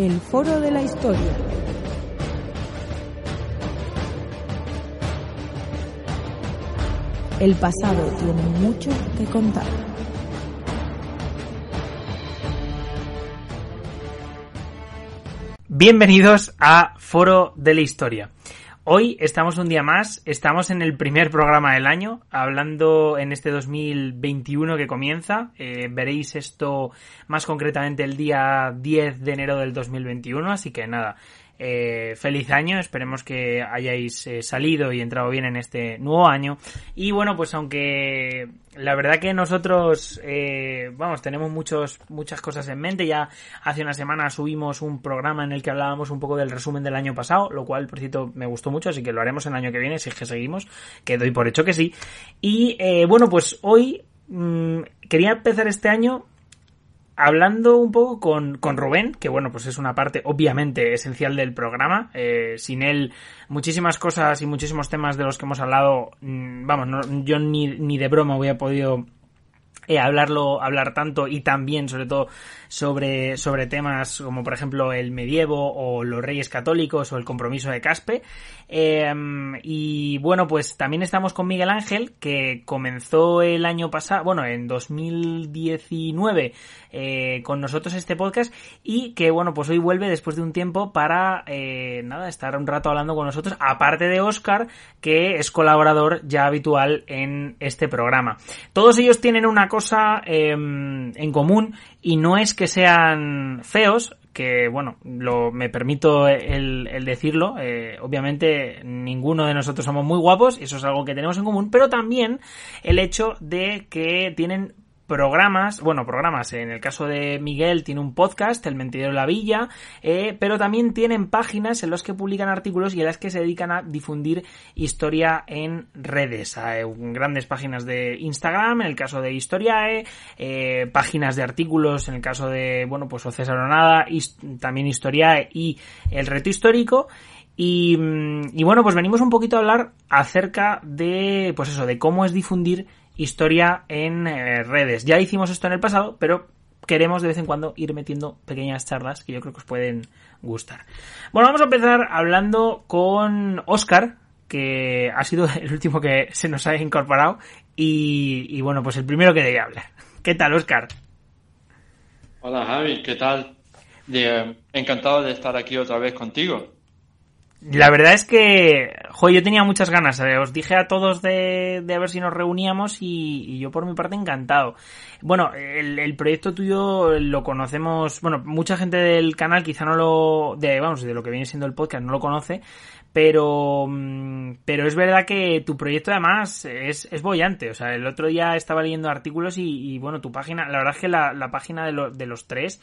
El Foro de la Historia. El pasado tiene mucho que contar. Bienvenidos a Foro de la Historia. Hoy estamos un día más, estamos en el primer programa del año, hablando en este 2021 que comienza. Eh, veréis esto más concretamente el día 10 de enero del 2021, así que nada, eh, feliz año, esperemos que hayáis eh, salido y entrado bien en este nuevo año. Y bueno, pues aunque la verdad que nosotros, eh, vamos, tenemos muchos, muchas cosas en mente. Ya hace una semana subimos un programa en el que hablábamos un poco del resumen del año pasado, lo cual, por cierto, me gustó mucho, así que lo haremos el año que viene, si es que seguimos, que doy por hecho que sí. Y bueno, pues hoy mmm, quería empezar este año hablando un poco con, con, Rubén, que bueno, pues es una parte obviamente esencial del programa. Eh, sin él, muchísimas cosas y muchísimos temas de los que hemos hablado, mmm, vamos, no, yo ni, ni de broma hubiera podido eh, hablarlo, hablar tanto y también, sobre todo, sobre, sobre temas como, por ejemplo, el medievo o los reyes católicos o el compromiso de Caspe. Eh, y bueno, pues también estamos con Miguel Ángel, que comenzó el año pasado, bueno, en 2019, eh, con nosotros este podcast y que, bueno, pues hoy vuelve después de un tiempo para, eh, nada, estar un rato hablando con nosotros, aparte de Oscar, que es colaborador ya habitual en este programa. Todos ellos tienen una cosa eh, en común y no es que sean feos, que bueno, lo, me permito el, el decirlo, eh, obviamente ninguno de nosotros somos muy guapos, eso es algo que tenemos en común, pero también el hecho de que tienen programas, bueno, programas, en el caso de Miguel tiene un podcast, El Mentidero de la Villa, eh, pero también tienen páginas en las que publican artículos y en las que se dedican a difundir historia en redes. Hay grandes páginas de Instagram, en el caso de Historiae, eh, páginas de artículos, en el caso de, bueno, pues o César Nada, también Historiae y El Reto Histórico. Y, y, bueno, pues venimos un poquito a hablar acerca de, pues eso, de cómo es difundir historia en eh, redes. Ya hicimos esto en el pasado, pero queremos de vez en cuando ir metiendo pequeñas charlas que yo creo que os pueden gustar. Bueno, vamos a empezar hablando con Oscar, que ha sido el último que se nos ha incorporado y, bueno, pues el primero que debe hablar. ¿Qué tal, Oscar? Hola, Javi, ¿qué tal? De, encantado de estar aquí otra vez contigo. La verdad es que, joder, yo tenía muchas ganas. Os dije a todos de, de ver si nos reuníamos y, y, yo por mi parte encantado. Bueno, el, el, proyecto tuyo lo conocemos, bueno, mucha gente del canal quizá no lo, de, vamos, de lo que viene siendo el podcast no lo conoce, pero, pero es verdad que tu proyecto además es, es bollante. O sea, el otro día estaba leyendo artículos y, y bueno, tu página, la verdad es que la, la página de, lo, de los tres,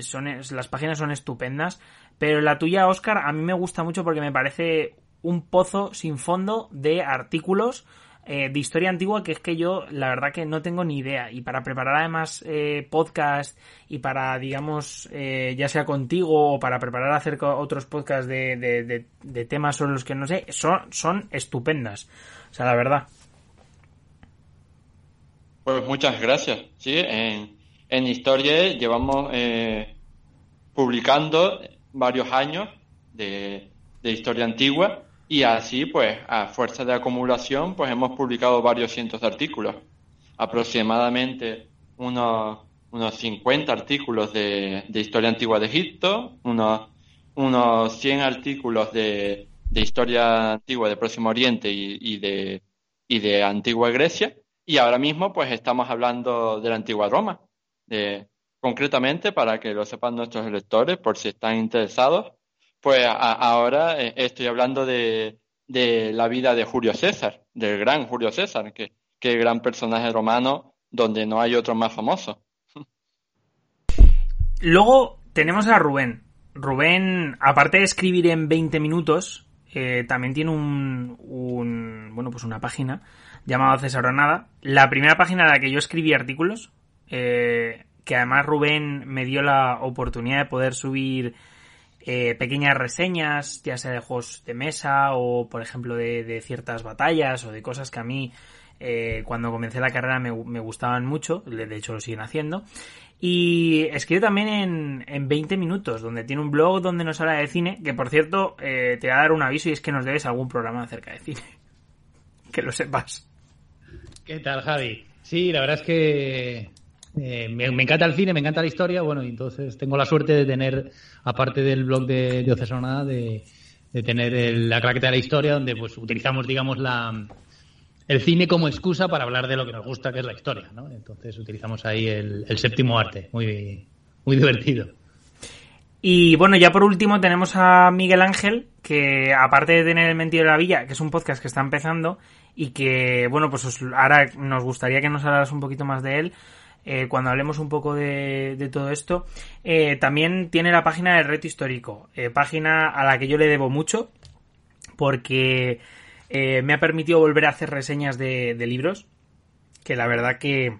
son, las páginas son estupendas. Pero la tuya, Oscar, a mí me gusta mucho porque me parece un pozo sin fondo de artículos eh, de historia antigua que es que yo la verdad que no tengo ni idea. Y para preparar además eh, podcast y para digamos eh, ya sea contigo o para preparar acerca otros podcasts de, de, temas sobre los que no sé son, son estupendas. O sea la verdad. Pues muchas gracias. Sí en historia llevamos eh, publicando varios años de, historia antigua y así, pues, a fuerza de acumulación, pues hemos publicado varios cientos de artículos. Aproximadamente unos, unos 50 artículos de, de historia antigua de Egipto, unos, unos 100 artículos de, de historia antigua de Próximo Oriente y, y, de, y de Antigua Grecia. Y ahora mismo, pues, estamos hablando de la Antigua Roma. De, concretamente, para que lo sepan nuestros lectores, por si están interesados, pues ahora eh, estoy hablando de, de, la vida de Julio César, del gran Julio César, que, que gran personaje romano donde no hay otro más famoso. Luego tenemos a Rubén. Rubén, aparte de escribir en 20 minutos, eh, también tiene un, un, bueno, pues una página llamada César Nada. La primera página en la que yo escribí artículos, eh, que además Rubén me dio la oportunidad de poder subir eh, pequeñas reseñas, ya sea de juegos de mesa o, por ejemplo, de, ciertas batallas o de cosas que a mí eh, cuando comencé la carrera me, me, gustaban mucho, de hecho lo siguen haciendo. Y escribe también en, en 20 minutos, donde tiene un blog donde nos habla de cine, que por cierto eh, te va a dar un aviso y es que nos debes algún programa acerca de cine. que lo sepas. ¿Qué tal, Javi? Sí, la verdad es que eh, me, encanta el cine, me encanta la historia, bueno, entonces tengo la suerte de tener, aparte del blog de, de Ocesonada, de, tener la claqueta de la historia, donde pues utilizamos, digamos, la, el cine como excusa para hablar de lo que nos gusta, que es la historia, ¿no? Entonces utilizamos ahí el, séptimo arte, muy, muy divertido. Y bueno, ya por último tenemos a Miguel Ángel, que aparte de tener El Mentido de la Villa, que es un podcast que está empezando y que, bueno, pues ahora nos gustaría que nos hablaras un poquito más de él. Eh, cuando hablemos un poco de, todo esto, eh, también tiene la página del reto histórico, eh, página a la que yo le debo mucho, porque me ha permitido volver a hacer reseñas de, libros, que la verdad que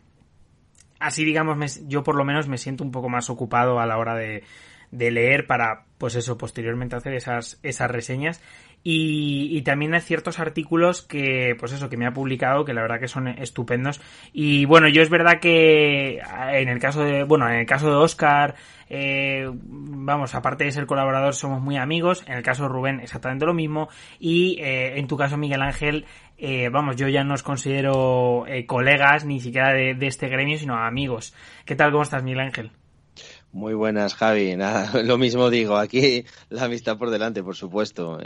así digamos yo por lo menos me siento un poco más ocupado a la hora de, de leer para pues eso posteriormente hacer esas reseñas y, también hay ciertos artículos que, pues eso, que me ha publicado, que la verdad que son estupendos. Y bueno, yo es verdad que en el caso de, bueno, en el caso de Oscar, eh, vamos, aparte de ser colaborador, somos muy amigos. En el caso de Rubén, exactamente lo mismo. Y eh, en tu caso, Miguel Ángel, eh, vamos, yo ya no os considero colegas ni siquiera de, de este gremio, sino amigos. ¿Qué tal? ¿Cómo estás, Miguel Ángel? Muy buenas, Javi. Nada, lo mismo digo, aquí la amistad por delante, por supuesto.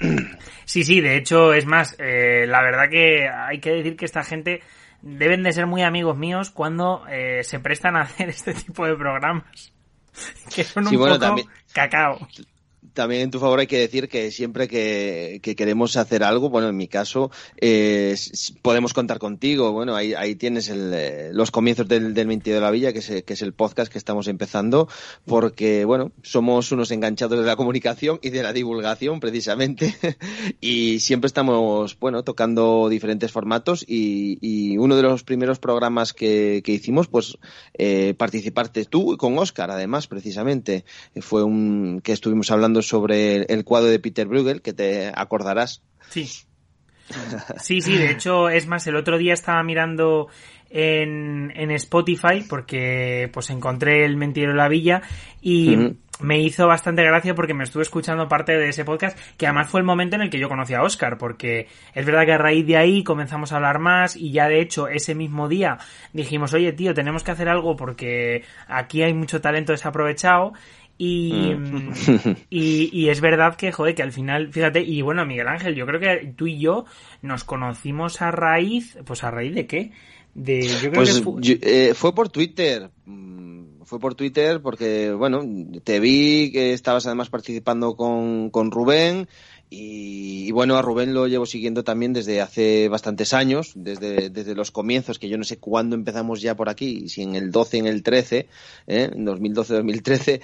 Sí, sí, de hecho, es más, eh, la verdad que hay que decir que esta gente deben de ser muy amigos míos cuando eh, se prestan a hacer este tipo de programas. Que son un poco cacao también en tu favor hay que decir que siempre que, queremos hacer algo, bueno, en mi caso, eh, podemos contar contigo. Bueno, ahí, ahí tienes el, eh, los comienzos del, del de la Villa, que es, que es el podcast que estamos empezando, porque, bueno, somos unos enganchados de la comunicación y de la divulgación, precisamente, y siempre estamos, bueno, tocando diferentes formatos y, y uno de los primeros programas que, que hicimos, pues, eh, participaste tú con Oscar, además, precisamente. Fue un que estuvimos hablando sobre el cuadro de Peter Bruegel, que te acordarás. Sí. Sí, sí, de hecho, es más, el otro día estaba mirando en, en Spotify porque pues encontré el Mentiro de la Villa y me hizo bastante gracia porque me estuve escuchando parte de ese podcast que además fue el momento en el que yo conocí a Oscar porque es verdad que a raíz de ahí comenzamos a hablar más y ya de hecho ese mismo día dijimos oye tío tenemos que hacer algo porque aquí hay mucho talento desaprovechado Mm. Y, y, es verdad que, joder, que al final, fíjate, y bueno, Miguel Ángel, yo creo que tú y yo nos conocimos a raíz, pues a raíz de qué? De, yo creo pues que eh, fue... por Twitter. Mm, fue por Twitter porque, bueno, te vi que estabas además participando con, con Rubén y, bueno, a Rubén lo llevo siguiendo también desde hace bastantes años, desde, desde los comienzos, que yo no sé cuándo empezamos ya por aquí, si en el 12, en el 13, ¿eh? en 2012-2013,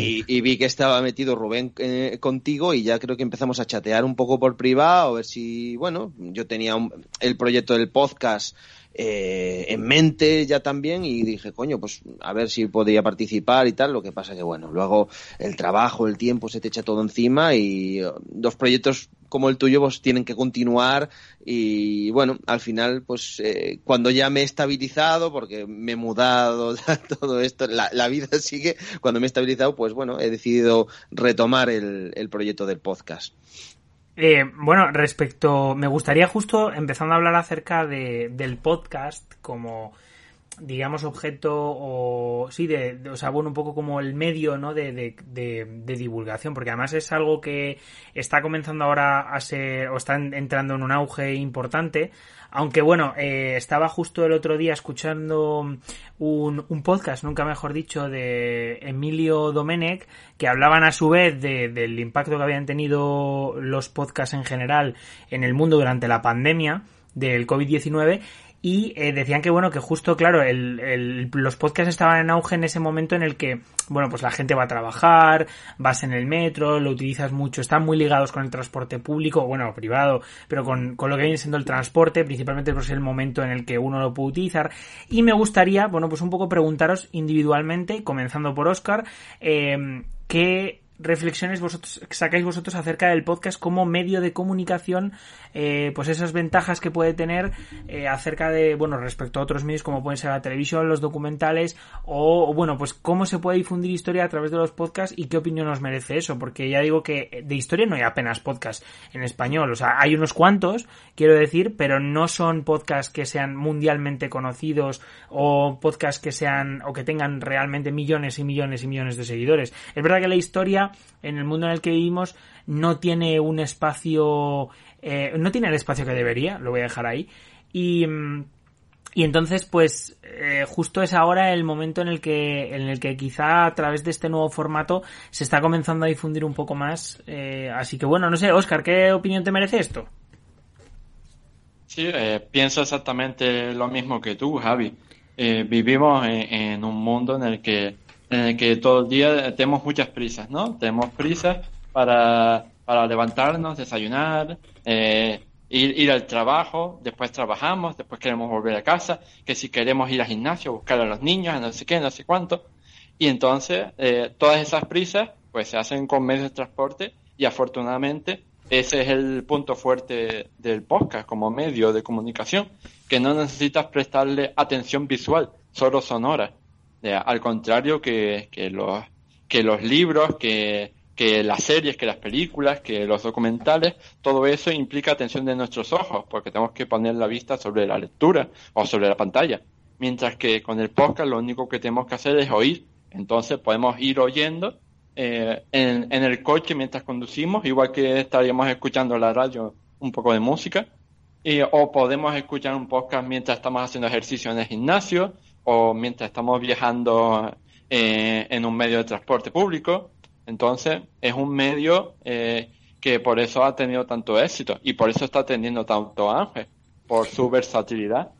y, y, vi que estaba metido Rubén eh, contigo y ya creo que empezamos a chatear un poco por privado, a ver si, bueno, yo tenía el proyecto del podcast eh, en mente ya también y dije, coño, pues a ver si podía participar y tal. Lo que pasa que, bueno, luego el trabajo, el tiempo se te echa todo encima y uh, dos proyectos como el tuyo pues tienen que continuar y bueno, al final pues eh, cuando ya me he estabilizado, porque me he mudado, todo esto, la, vida sigue, cuando me he estabilizado pues bueno, he decidido retomar el proyecto del podcast. Eh, bueno, respecto, me gustaría justo empezando a hablar acerca de, del podcast como, digamos, objeto o sí, de, o sea, bueno, un poco como el medio, ¿no? De, de, de, divulgación, porque además es algo que está comenzando ahora a ser, o está entrando en un auge importante, aunque bueno, eh, estaba justo el otro día escuchando un, un, podcast, nunca mejor dicho, de Emilio Domenech, que hablaban a su vez de, del impacto que habían tenido los podcasts en general en el mundo durante la pandemia del COVID-19 y eh, decían que bueno que justo claro el, el, los podcasts estaban en auge en ese momento en el que bueno pues la gente va a trabajar vas en el metro lo utilizas mucho están muy ligados con el transporte público bueno privado pero con, con lo que viene siendo el transporte principalmente pues el momento en el que uno lo puede utilizar. Y me gustaría bueno pues un poco preguntaros individualmente comenzando por Oscar eh, qué reflexiones vosotros sacáis vosotros acerca del podcast como medio de comunicación eh, pues esas ventajas que puede tener eh, acerca de bueno respecto a otros medios como pueden ser la televisión los documentales o, bueno pues cómo se puede difundir historia a través de los podcasts y qué opinión nos merece eso porque ya digo que de historia no hay apenas podcast en español o sea hay unos cuantos quiero decir pero no son podcasts que sean mundialmente conocidos o podcasts que sean o que tengan realmente millones y millones y millones de seguidores. Es verdad que la historia en el mundo en el que vivimos, no tiene un espacio, eh, no tiene el espacio que debería, lo voy a dejar ahí. Y, mm, y entonces, pues, eh, justo es ahora el momento en el que, en el que quizá a través de este nuevo formato se está comenzando a difundir un poco más. Eh, así que bueno, no sé, Oscar, ¿qué opinión te merece esto? Sí, pienso exactamente lo mismo que tú, Javi. vivimos en, un mundo en el que el que todo el día tenemos muchas prisas, ¿no? Tenemos prisas para, para levantarnos, desayunar, eh, ir, ir al trabajo, después trabajamos, después queremos volver a casa, que si queremos ir al gimnasio, buscar a los niños, no sé qué, no sé cuánto. Y entonces, eh, todas esas prisas, pues se hacen con medios de transporte y afortunadamente ese es el punto fuerte del podcast como medio de comunicación, que no necesitas prestarle atención visual, solo sonora al contrario que, que, los, que los libros, que, que las series, que las películas, que los documentales, todo eso implica atención de nuestros ojos, porque tenemos que poner la vista sobre la lectura o sobre la pantalla. Mientras que con el podcast lo único que tenemos que hacer es oír. Entonces podemos ir oyendo eh, en, en, el coche mientras conducimos, igual que estaríamos escuchando la radio un poco de música. Y, o podemos escuchar un podcast mientras estamos haciendo ejercicio en el gimnasio, o mientras estamos viajando eh, en un medio de transporte público. Entonces, es un medio eh, que por eso ha tenido tanto éxito y por eso está teniendo tanto ángel, por su versatilidad.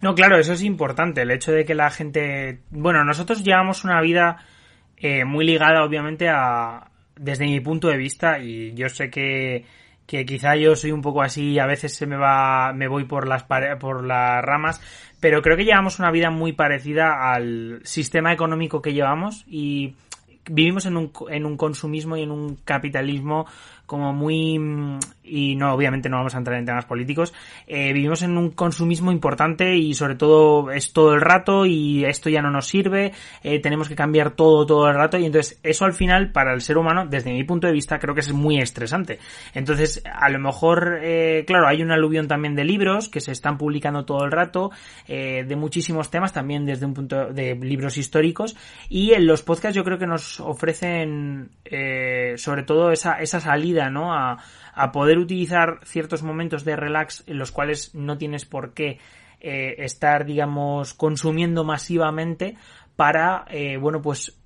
No, claro, eso es importante, el hecho de que la gente... Bueno, nosotros llevamos una vida eh, muy ligada, obviamente, a... desde mi punto de vista, y yo sé que que quizá yo soy un poco así, a veces se me va, me voy por las por las ramas, pero creo que llevamos una vida muy parecida al sistema económico que llevamos y vivimos en un, en un consumismo y en un capitalismo como muy y no obviamente no vamos a entrar en temas políticos eh, vivimos en un consumismo importante y sobre todo es todo el rato y esto ya no nos sirve eh, tenemos que cambiar todo todo el rato y entonces eso al final para el ser humano desde mi punto de vista creo que es muy estresante entonces a lo mejor eh, claro hay un aluvión también de libros que se están publicando todo el rato de muchísimos temas también desde un punto de libros históricos y en los podcasts yo creo que nos ofrecen sobre todo esa, esa salida ¿no? A, poder utilizar ciertos momentos de relax en los cuales no tienes por qué eh, estar, digamos, consumiendo masivamente para, eh, bueno, pues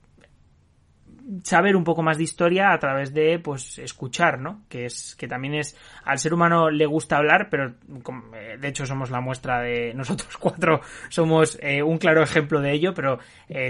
saber un poco más de historia a través de pues escuchar, ¿no? Que es que también es al ser humano le gusta hablar, pero eh, de hecho somos la muestra de nosotros cuatro somos un claro ejemplo de ello, pero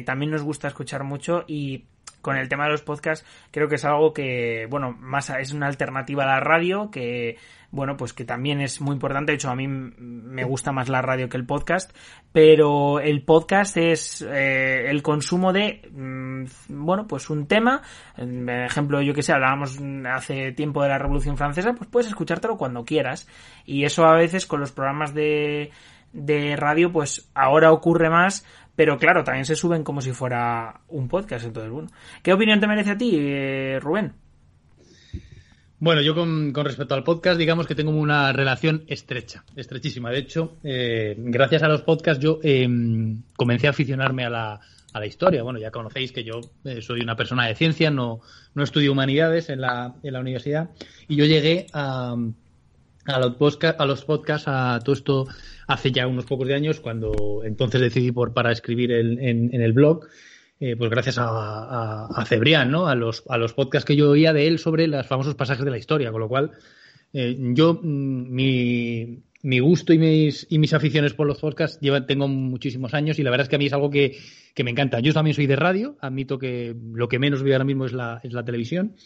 también nos gusta escuchar mucho y con el tema de los podcasts, creo que es algo que, bueno, más es una alternativa a la radio, que, bueno, pues que también es muy importante. De hecho, a mí me gusta más la radio que el podcast, pero el podcast es eh, el consumo de, mm, bueno, pues un tema. Por ejemplo, yo que sé, hablábamos hace tiempo de la Revolución Francesa, pues puedes escuchártelo cuando quieras. Y eso a veces con los programas de de radio, pues ahora ocurre más, pero claro, también se suben como si fuera un podcast. Entonces, bueno. ¿Qué opinión te merece a ti, eh, Rubén? Bueno, yo con, respecto al podcast, digamos que tengo una relación estrecha, estrechísima. De hecho, eh, gracias a los podcasts yo em, comencé a aficionarme a la, a la historia. Bueno, ya conocéis que yo eh, soy una persona de ciencia, no, no estudio humanidades en la, en la universidad, y yo llegué a, a los, a los podcasts, a todo esto hace ya unos pocos de años, cuando entonces decidí por para escribir en, en el blog. Eh, pues gracias a, a, Cebrián, ¿no? A los, a los podcasts que yo oía de él sobre los famosos pasajes de la historia, con lo cual eh, yo, mm, mi, mi, gusto y mis, y mis aficiones por los podcasts llevan, tengo muchísimos años y la verdad es que a mí es algo que, que me encanta. Yo también soy de radio, admito que lo que menos veo ahora mismo es la, es la televisión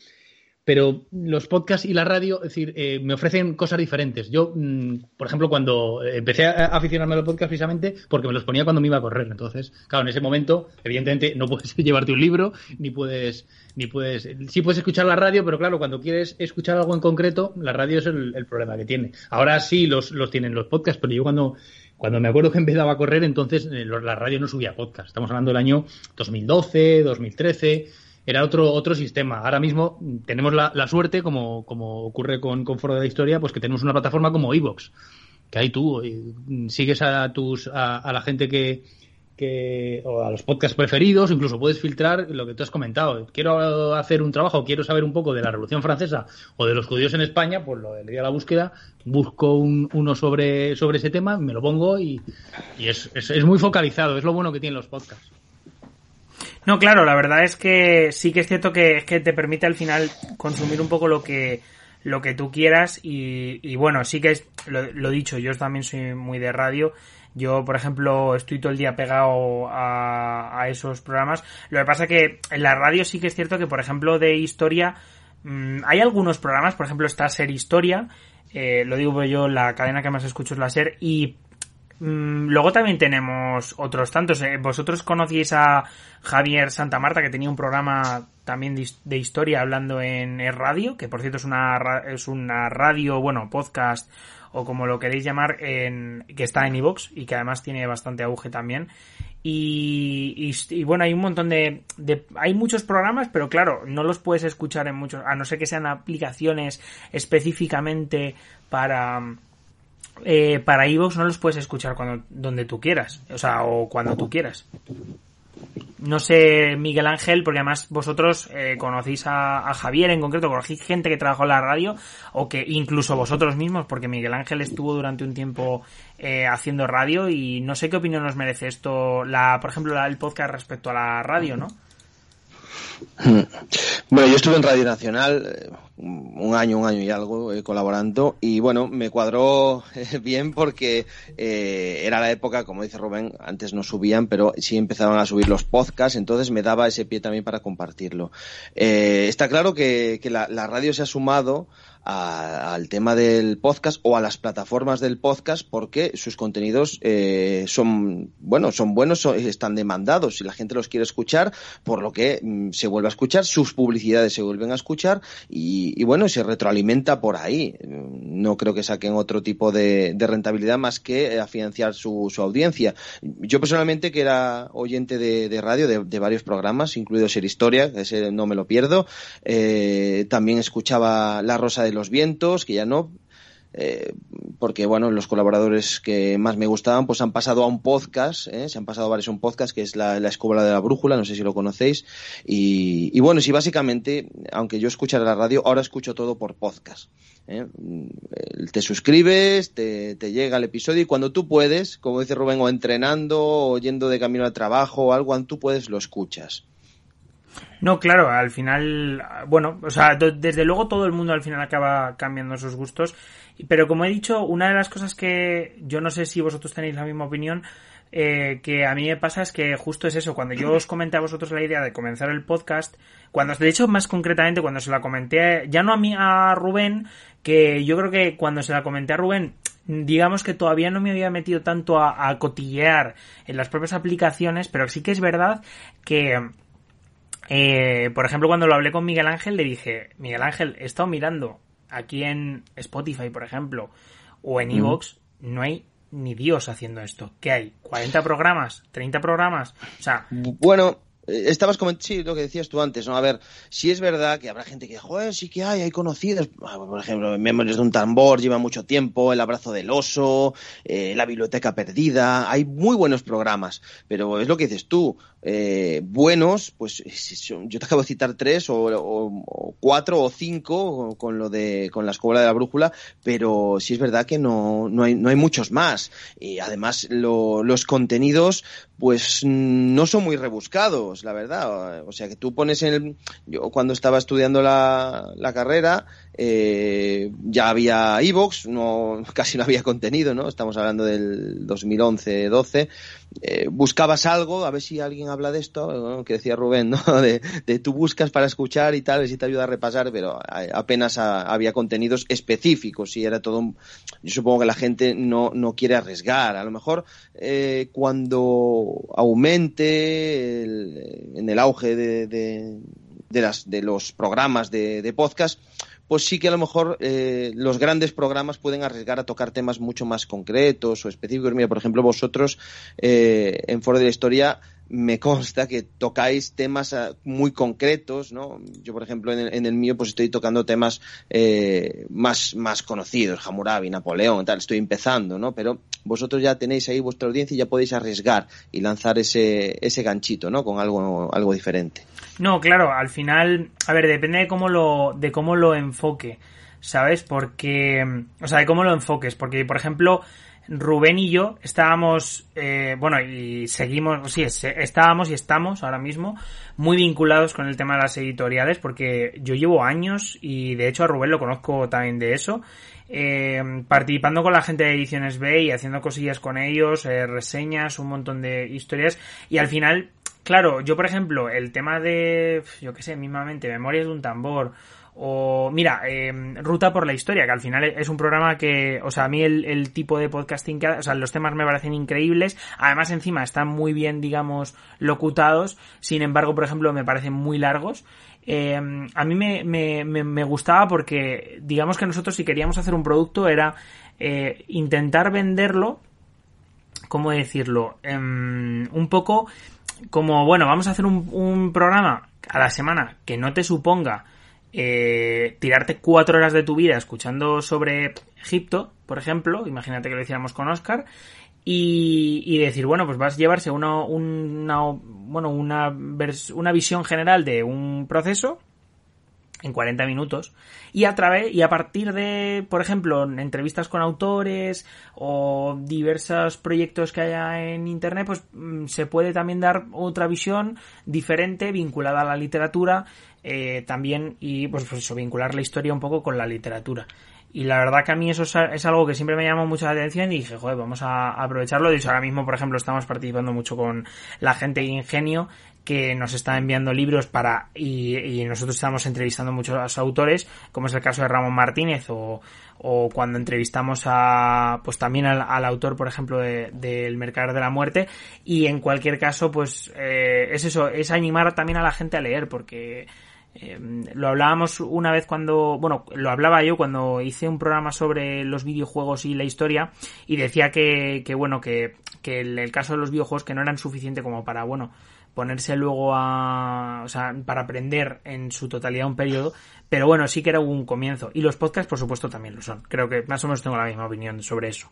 pero los podcasts y la radio, es decir, eh, me ofrecen cosas diferentes. Yo, mm, por ejemplo, cuando empecé a aficionarme a los podcasts precisamente porque me los ponía cuando me iba a correr. Entonces, claro, en ese momento, evidentemente, no puedes llevarte un libro, ni puedes, ni puedes, sí puedes escuchar la radio, pero claro, cuando quieres escuchar algo en concreto, la radio es el, problema que tiene. Ahora sí los, los tienen los podcasts, pero yo cuando, cuando me acuerdo que empezaba a correr, entonces eh, la radio no subía podcast. Estamos hablando del año 2012, 2013 era otro, otro sistema. Ahora mismo tenemos la, suerte, como, como ocurre con, con, Foro de la Historia, pues que tenemos una plataforma como Evox, que ahí tú sigues a, tus, a, la gente que, que, o a los podcasts preferidos, incluso puedes filtrar lo que tú has comentado. Quiero hacer un trabajo, quiero saber un poco de la Revolución Francesa o de los judíos en España, pues lo de la búsqueda, busco uno sobre, sobre ese tema, me lo pongo y, y es, es muy focalizado, es lo bueno que tienen los podcasts. No, claro, la verdad es que sí que es cierto que, es que te permite al final consumir un poco lo que lo que tú quieras y, y bueno, sí que es lo, dicho, yo también soy muy de radio. Yo, por ejemplo, estoy todo el día pegado a, a esos programas. Lo que pasa que en la radio sí que es cierto que, por ejemplo, de historia, mmm, hay algunos programas, por ejemplo, está Ser Historia, eh, lo digo yo, la cadena que más escucho es la Ser, y luego también tenemos otros tantos. Eh, vosotros conocíais a Javier Santa Marta, que tenía un programa también de, historia hablando en radio, que por cierto es una, es una radio, bueno, podcast o como lo queréis llamar, en, que está en iVoox y que además tiene bastante auge también. Y, y, bueno, hay un montón de, de, Hay muchos programas, pero claro, no los puedes escuchar en muchos, a no ser que sean aplicaciones específicamente para eh, para iVoox no los puedes escuchar cuando donde tú quieras, o sea, o cuando tú quieras. No sé, Miguel Ángel, porque además vosotros eh, conocéis a, Javier en concreto, conocéis gente que trabajó en la radio, o que incluso vosotros mismos, porque Miguel Ángel estuvo durante un tiempo eh, haciendo radio y no sé qué opinión nos merece esto, la, por ejemplo, el podcast respecto a la radio, ¿no? Bueno, yo estuve en Radio Nacional eh, un año, un año y algo eh, colaborando y bueno, me cuadró eh, bien porque era la época, como dice Rubén, antes no subían, pero sí empezaban a subir los podcasts, entonces me daba ese pie también para compartirlo. está claro que, la radio se ha sumado al tema del podcast o a las plataformas del podcast porque sus contenidos eh, son bueno son buenos están demandados. Y la gente los quiere escuchar por lo que mm, se vuelve a escuchar sus publicidades se vuelven a escuchar y, bueno se retroalimenta por ahí. No creo que saquen otro tipo de, rentabilidad más que a financiar su, audiencia. Yo personalmente que era oyente de, radio de, varios programas incluido Ser Historia ese no me lo pierdo eh, también escuchaba La Rosa de los vientos, que ya no, eh, porque bueno, los colaboradores que más me gustaban pues han pasado a un podcast, ¿eh? se han pasado a varios a un podcast que es la, la de la Brújula, no sé si lo conocéis, y, y bueno, si básicamente, aunque yo escuchara la radio, ahora escucho todo por podcast. ¿eh? Te suscribes, te, te, llega el episodio y cuando tú puedes, como dice Rubén, o entrenando, o yendo de camino al trabajo o algo, tú puedes, lo escuchas. No, claro, al final, bueno, o sea, desde luego todo el mundo al final acaba cambiando sus gustos, pero como he dicho, una de las cosas que yo no sé si vosotros tenéis la misma opinión, eh, que a mí me pasa es que justo es eso, cuando yo os comenté a vosotros la idea de comenzar el podcast, cuando, de hecho, más concretamente, cuando se la comenté, ya no a mí, a Rubén, que yo creo que cuando se la comenté a Rubén, digamos que todavía no me había metido tanto a, a cotillear en las propias aplicaciones, pero sí que es verdad que eh, por ejemplo, cuando lo hablé con Miguel Ángel, le dije, Miguel Ángel, he estado mirando aquí en Spotify, por ejemplo, o en Evox, no hay ni Dios haciendo esto. ¿Qué hay? ¿40 programas? ¿30 programas? O sea... Bueno, estabas comentando, sí, lo que decías tú antes, ¿no? A ver, si es verdad que habrá gente que, joder, sí que hay, hay conocidos. Ah, por ejemplo, Memorias de un tambor lleva mucho tiempo, El abrazo del oso, eh, La biblioteca perdida. Hay muy buenos programas, pero es lo que dices tú. Eh, buenos, pues yo te acabo de citar tres o, o, cuatro o cinco con lo de con la escuela de la brújula, pero sí es verdad que no, no, hay, no hay muchos más. Y además lo, los contenidos pues no son muy rebuscados, la verdad. O sea que tú pones en el... Yo cuando estaba estudiando la, la carrera, eh, ya había Evox, no, casi no había contenido, ¿no? Estamos hablando del 2011-12. Eh, buscabas algo, a ver si alguien habla de esto, que decía Rubén. De, de, tú buscas para escuchar y tal, ver si te ayuda a repasar, pero apenas había contenidos específicos y era todo. Yo supongo que la gente no, quiere arriesgar. A lo mejor eh, cuando aumente en el auge de, de, los programas de podcast, pues sí que a lo mejor eh, los grandes programas pueden arriesgar a tocar temas mucho más concretos o específicos. Mira, por ejemplo, vosotros eh, en Foro de la Historia me consta que tocáis temas ah, muy concretos, ¿no? Yo, por ejemplo, en el, mío, pues estoy tocando temas eh, más, más conocidos, Hammurabi, Napoleón, tal, estoy empezando, ¿no? Pero vosotros ya tenéis ahí vuestra audiencia y ya podéis arriesgar y lanzar ese, ese ganchito, ¿no? Con algo, algo diferente. No, claro, al final, a ver, depende de cómo lo, de cómo lo enfoque, ¿sabes? Porque, o sea, de cómo lo enfoques, porque, por ejemplo, Rubén y yo estábamos, eh, bueno, y seguimos, sí, estábamos y estamos ahora mismo muy vinculados con el tema de las editoriales, porque yo llevo años y de hecho a Rubén lo conozco también de eso, eh, participando con la gente de Ediciones B y haciendo cosillas con ellos, eh, reseñas, un montón de historias, y al final, claro, yo por ejemplo, el tema de, yo qué sé, mismamente, Memorias de un tambor, o, mira, eh, Ruta por la Historia, que al final es un programa que, o sea, a mí el, tipo de podcasting que, o sea, los temas me parecen increíbles. Además, encima están muy bien, digamos, locutados. Sin embargo, por ejemplo, me parecen muy largos. Eh, a mí me, me, me, gustaba porque, digamos que nosotros si queríamos hacer un producto era eh, intentar venderlo, ¿cómo decirlo? Eh, un poco como, bueno, vamos a hacer un, un programa a la semana que no te suponga eh, tirarte cuatro horas de tu vida escuchando sobre Egipto, por ejemplo, imagínate que lo hiciéramos con Oscar, y, decir, bueno, pues vas a llevarse una, una, bueno, una, una visión general de un proceso en 40 minutos y a través y a partir de por ejemplo entrevistas con autores o diversos proyectos que haya en internet pues mm, se puede también dar otra visión diferente vinculada a la literatura eh, también y pues, pues, eso vincular la historia un poco con la literatura y la verdad que a mí eso es, algo que siempre me llamó mucho la atención y dije, joder, vamos a, aprovecharlo. De hecho, ahora mismo, por ejemplo, estamos participando mucho con la gente de Ingenio que nos está enviando libros para y, y, nosotros estamos entrevistando muchos autores, como es el caso de Ramón Martínez o, o cuando entrevistamos a pues también al, al autor, por ejemplo, del de, Mercado de la Muerte y en cualquier caso, pues eh, es eso, es animar también a la gente a leer porque eh, lo hablábamos una vez cuando, bueno, lo hablaba yo cuando hice un programa sobre los videojuegos y la historia y decía que, que bueno, que, que el, el caso de los videojuegos que no eran suficiente como para, bueno, ponerse luego a, o sea, para aprender en su totalidad un periodo, pero bueno, sí que era un comienzo. Y los podcasts, por supuesto, también lo son. Creo que más o menos tengo la misma opinión sobre eso.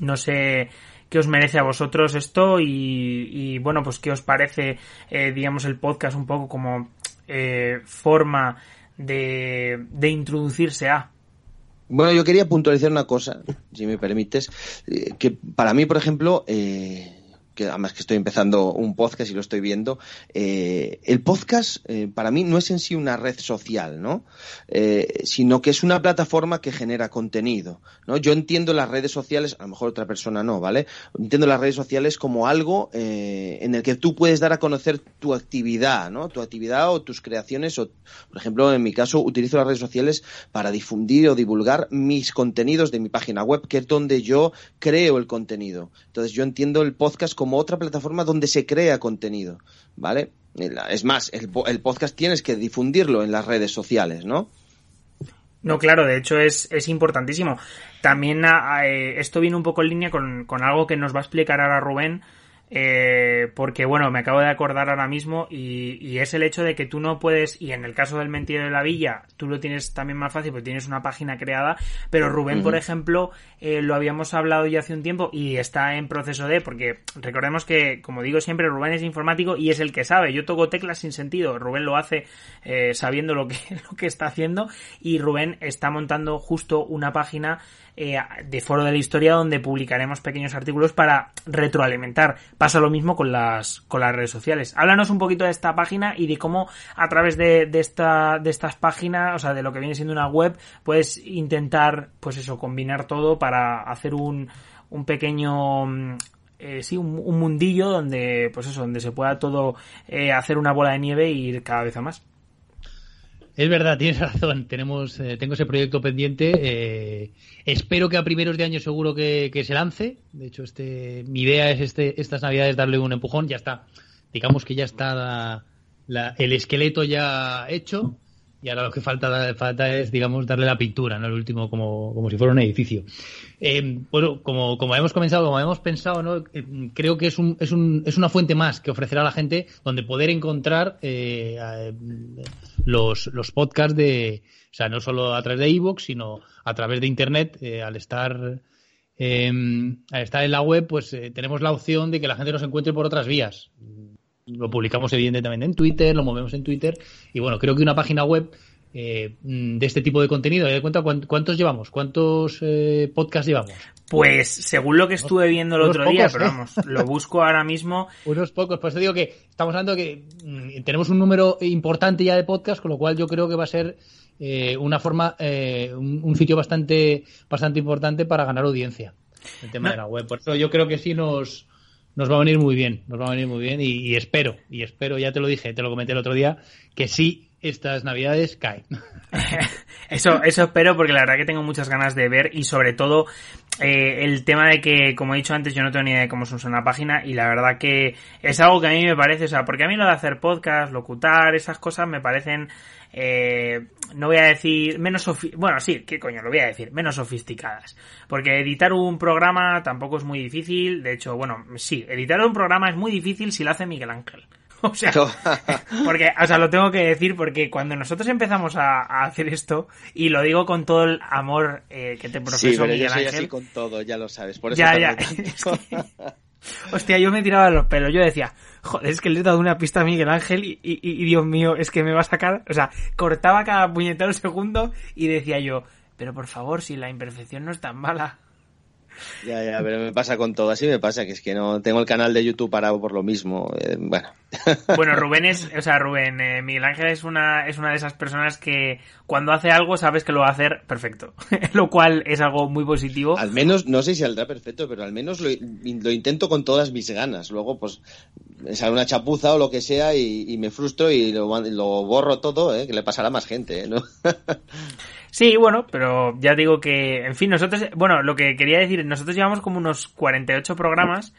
No sé qué os merece a vosotros esto y, y bueno, pues qué os parece, eh, digamos, el podcast un poco como eh, forma de, de introducirse a. Bueno, yo quería puntualizar una cosa, si me permites, eh, que para mí, por ejemplo, que además que estoy empezando un podcast y lo estoy viendo, eh, el podcast eh, para mí no es en sí una red social, ¿no? Eh, sino que es una plataforma que genera contenido, ¿no? Yo entiendo las redes sociales, a lo mejor otra persona no, ¿vale? Entiendo las redes sociales como algo eh, en el que tú puedes dar a conocer tu actividad, ¿no? Tu actividad o tus creaciones, o, por ejemplo, en mi caso, utilizo las redes sociales para difundir o divulgar mis contenidos de mi página web, que es donde yo creo el contenido. Entonces, yo entiendo el podcast como otra plataforma donde se crea contenido, ¿vale? Es más, el, podcast tienes que difundirlo en las redes sociales, ¿no? No, claro, de hecho es, es importantísimo. También eh, esto viene un poco en línea con, con, algo que nos va a explicar ahora Rubén, eh, porque bueno, me acabo de acordar ahora mismo y, es el hecho de que tú no puedes, y en el caso del Mentiro de la Villa, tú lo tienes también más fácil porque tienes una página creada, pero Rubén, por ejemplo, eh, lo habíamos hablado ya hace un tiempo y está en proceso de, porque recordemos que, como digo siempre, Rubén es informático y es el que sabe, yo toco teclas sin sentido, Rubén lo hace eh, sabiendo lo que, lo que está haciendo y Rubén está montando justo una página eh, de foro de la historia donde publicaremos pequeños artículos para retroalimentar. Pasa lo mismo con las, con las redes sociales. Háblanos un poquito de esta página y de cómo a través de, de, esta, de estas páginas, o sea, de lo que viene siendo una web, puedes intentar, pues eso, combinar todo para hacer un, un pequeño mm, eh, sí, un, mundillo donde, pues eso, donde se pueda todo eh, hacer una bola de nieve e ir cada vez a más. Es verdad, tienes razón. Tenemos, eh, tengo ese proyecto pendiente. Eh, espero que a primeros de año seguro que, se lance. De hecho, este, mi idea es este, estas navidades darle un empujón. Ya está. Digamos que ya está el esqueleto ya hecho y ahora lo que falta, es, digamos, darle la pintura, ¿no? El último, como, como si fuera un edificio. Eh, bueno, como, como hemos comenzado, como hemos pensado, ¿no? Eh, creo que es, un, es, un, es una fuente más que ofrecerá a la gente donde poder encontrar eh, los, los podcasts de, o sea, no solo a través de iVoox, sino a través de Internet, al estar... al estar en la web, pues tenemos la opción de que la gente nos encuentre por otras vías lo publicamos evidentemente en Twitter, lo movemos en Twitter y bueno, creo que una página web eh, de este tipo de contenido, ¿de cuenta cuántos llevamos? ¿Cuántos eh, podcasts llevamos? Pues según lo que estuve viendo el otro día, pero ¿eh? vamos, lo busco ahora mismo. Unos pocos, pues te digo que estamos hablando de que mm, tenemos un número importante ya de podcasts, con lo cual yo creo que va a ser una forma, un, sitio bastante, bastante importante para ganar audiencia. El tema de la web. Por eso yo creo que sí nos, nos va a venir muy bien, nos va a venir muy bien y, espero, y espero, ya te lo dije, te lo comenté el otro día, que sí estas navidades caen. eso, eso espero porque la verdad que tengo muchas ganas de ver y sobre todo eh, el tema de que, como he dicho antes, yo no tengo ni idea de cómo se usa una página y la verdad que es algo que a mí me parece, o sea, porque a mí lo de hacer podcast, locutar, esas cosas me parecen eh, no voy a decir menos bueno sí qué coño lo voy a decir menos sofisticadas porque editar un programa tampoco es muy difícil de hecho bueno sí editar un programa es muy difícil si lo hace Miguel Ángel o sea, porque, o sea, lo tengo que decir porque cuando nosotros empezamos a, hacer esto, y lo digo con todo el amor eh, que te profeso sí, pero Miguel yo soy así con todo, ya lo sabes. Por eso ya, ya. Hostia, yo me tiraba los pelos. Yo decía, joder, es que le he dado una pista a Miguel Ángel y, y, Dios mío, es que me va a sacar. O sea, cortaba cada puñetero segundo y decía yo, pero por favor, si la imperfección no es tan mala. Ya, ya, pero me pasa con todo. Así me pasa, que es que no tengo el canal de YouTube parado por lo mismo. Eh, bueno. Bueno, Rubén es, o sea, Rubén, eh, Miguel Ángel es una, es una de esas personas que cuando hace algo sabes que lo va a hacer perfecto. lo cual es algo muy positivo. Al menos, no sé si saldrá perfecto, pero al menos lo, lo intento con todas mis ganas. Luego, pues, sale una chapuza o lo que sea y, me frustro y lo, lo borro todo, ¿eh? que le pasará a más gente, ¿no? Sí, bueno, pero ya digo que, en fin, nosotros, bueno, lo que quería decir, nosotros llevamos como unos 48 programas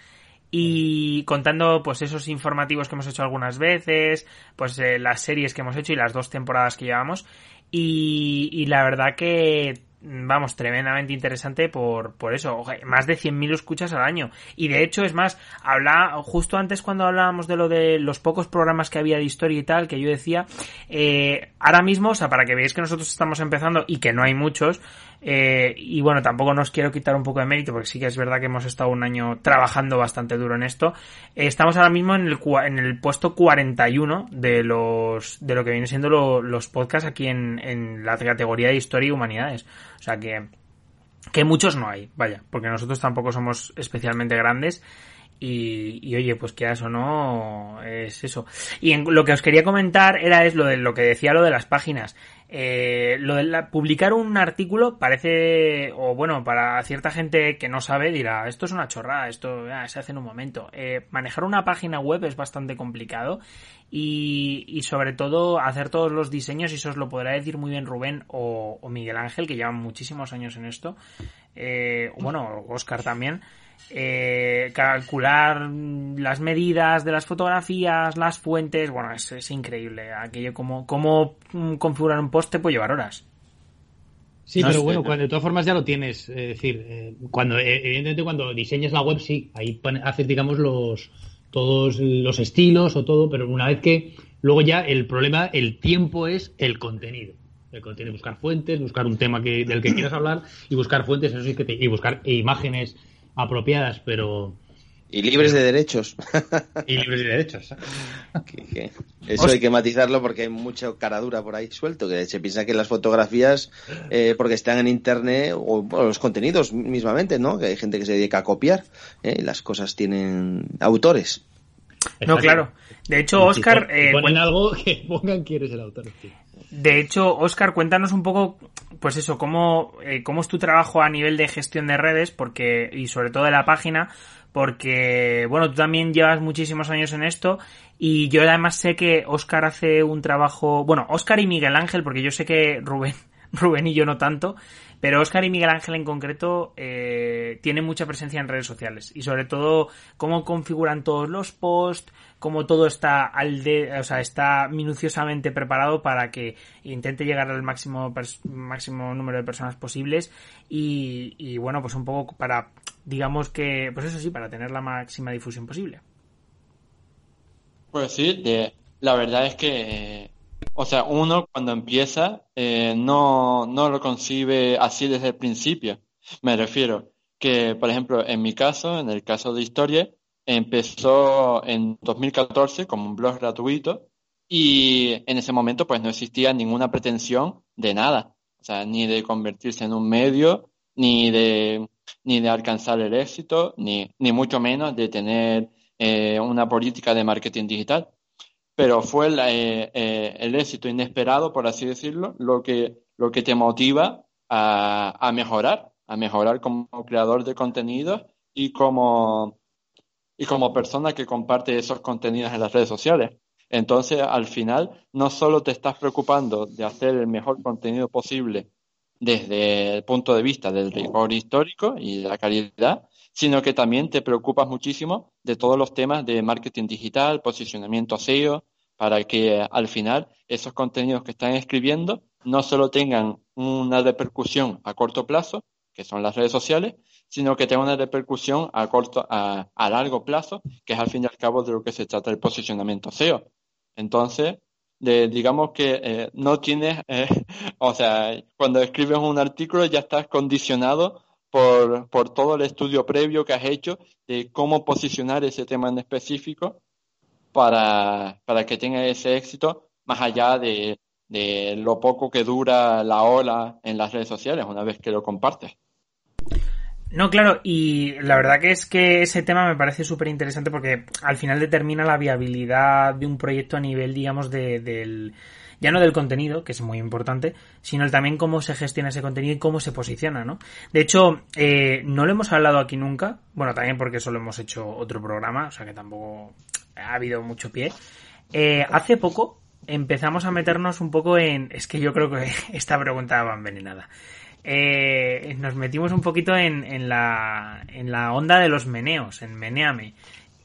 y contando pues esos informativos que hemos hecho algunas veces, pues eh, las series que hemos hecho y las dos temporadas que llevamos. Y, y la verdad que vamos, tremendamente interesante por, por eso. Más de 100.000 escuchas al año. Y de hecho, es más, habla, justo antes cuando hablábamos de lo de los pocos programas que había de historia y tal, que yo decía, eh, ahora mismo, o sea, para que veáis que nosotros estamos empezando y que no hay muchos, eh, y bueno, tampoco nos quiero quitar un poco de mérito, porque sí que es verdad que hemos estado un año trabajando bastante duro en esto. Eh, estamos ahora mismo en el, en el puesto 41 de los, de lo que vienen siendo los podcasts aquí en, en la categoría de historia y humanidades. O sea que, que muchos no hay, vaya, porque nosotros tampoco somos especialmente grandes. Y, y, oye, pues que eso no es eso. Y en, lo que os quería comentar era es lo de lo que decía lo de las páginas. Eh, lo de publicar un artículo parece, o bueno, para cierta gente que no sabe dirá, esto es una chorrada, esto se hace en un momento. Eh, manejar una página web es bastante complicado y, y, sobre todo hacer todos los diseños, y eso os lo podrá decir muy bien Rubén o, o Miguel Ángel, que llevan muchísimos años en esto, eh, bueno, Oscar también eh, calcular las medidas de las fotografías, las fuentes, bueno, es, increíble. Aquello como, como configurar un post te puede llevar horas. Sí, pero bueno, cuando, de todas formas ya lo tienes. Es decir, eh, cuando evidentemente cuando diseñas la web, sí, ahí haces, digamos, los todos los estilos o todo, pero una vez que luego ya el problema, el tiempo es el contenido. El contenido, buscar fuentes, buscar un tema que, del que quieras hablar y buscar fuentes, eso sí que te, y buscar imágenes apropiadas, pero y libres de derechos. Y libres de derechos. Eso hay que matizarlo porque hay mucha cara dura por ahí suelto, que se piensa que las fotografías, eh, porque están en internet, o los contenidos mismamente, ¿no? Que hay gente que se dedica a copiar, ¿eh? las cosas tienen autores. No, claro. De hecho, Oscar... Eh, ponen algo que pongan quién es el autor. De hecho, Oscar, cuéntanos un poco, pues eso, cómo, eh, cómo es tu trabajo a nivel de gestión de redes, porque, y sobre todo de la página, porque, bueno, tú también llevas muchísimos años en esto y yo además sé que Oscar hace un trabajo, bueno, Oscar y Miguel Ángel, porque yo sé que Rubén, Rubén y yo no tanto, pero Oscar y Miguel Ángel en concreto eh, tienen mucha presencia en redes sociales y sobre todo cómo configuran todos los posts, cómo todo está al de, o sea, está minuciosamente preparado para que intente llegar al máximo máximo número de personas posibles y, y bueno, pues un poco para digamos que, pues eso sí, para tener la máxima difusión posible. Pues sí, de, la verdad es que, o sea, uno cuando empieza eh, no, no lo concibe así desde el principio. Me refiero que, por ejemplo, en mi caso, en el caso de Historia, empezó en 2014 como un blog gratuito y en ese momento pues no existía ninguna pretensión de nada, o sea, ni de convertirse en un medio, ni de ni de alcanzar el éxito, ni, ni mucho menos de tener eh, una política de marketing digital. Pero fue eh, eh, el éxito inesperado, por así decirlo, lo que, lo que te motiva a, a mejorar, a mejorar como creador de contenidos y como, y como persona que comparte esos contenidos en las redes sociales. Entonces, al final, no solo te estás preocupando de hacer el mejor contenido posible desde el punto de vista del rigor histórico y de la calidad, sino que también te preocupas muchísimo de todos los temas de marketing digital, posicionamiento SEO, para que al final esos contenidos que están escribiendo no solo tengan una repercusión a corto plazo, que son las redes sociales, sino que tengan una repercusión a corto, a, a largo plazo, que es al fin y al cabo de lo que se trata el posicionamiento SEO. Entonces, de, digamos que eh, no tienes, eh, o sea, cuando escribes un artículo ya estás condicionado por, por todo el estudio previo que has hecho de cómo posicionar ese tema en específico para, para que tenga ese éxito más allá de, de lo poco que dura la ola en las redes sociales una vez que lo compartes. No, claro, y la verdad que es que ese tema me parece súper interesante porque al final determina la viabilidad de un proyecto a nivel, digamos, de, del, ya no del contenido, que es muy importante, sino también cómo se gestiona ese contenido y cómo se posiciona, ¿no? De hecho, eh, no lo hemos hablado aquí nunca, bueno, también porque solo hemos hecho otro programa, o sea que tampoco ha habido mucho pie. Eh, hace poco empezamos a meternos un poco en, es que yo creo que esta pregunta va envenenada eh, nos metimos un poquito en, en, la, en la onda de los meneos, en Meneame.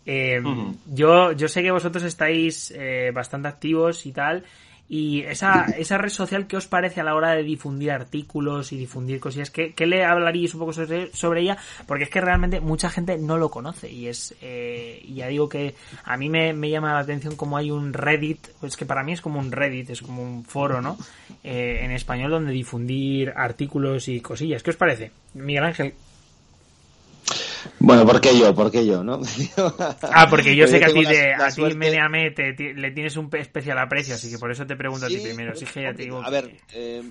Eh, yo, yo sé que vosotros estáis eh, bastante activos y tal, y esa, esa red social, ¿qué os parece a la hora de difundir artículos y difundir cosillas? ¿Qué, qué le hablaríais un poco sobre, sobre, ella? Porque es que realmente mucha gente no lo conoce y es, eh, ya digo que a mí me, me, llama la atención como hay un Reddit, pues que para mí es como un Reddit, es como un foro, ¿no? Eh, en español donde difundir artículos y cosillas. ¿Qué os parece? Miguel Ángel. Bueno, ¿por qué yo? ¿Por qué yo, no? ah, porque yo sé que a ti, de, a ti Meneame te, le tienes un especial aprecio, así que por eso te pregunto a ti primero. Sí, que ya te digo a ver, eh,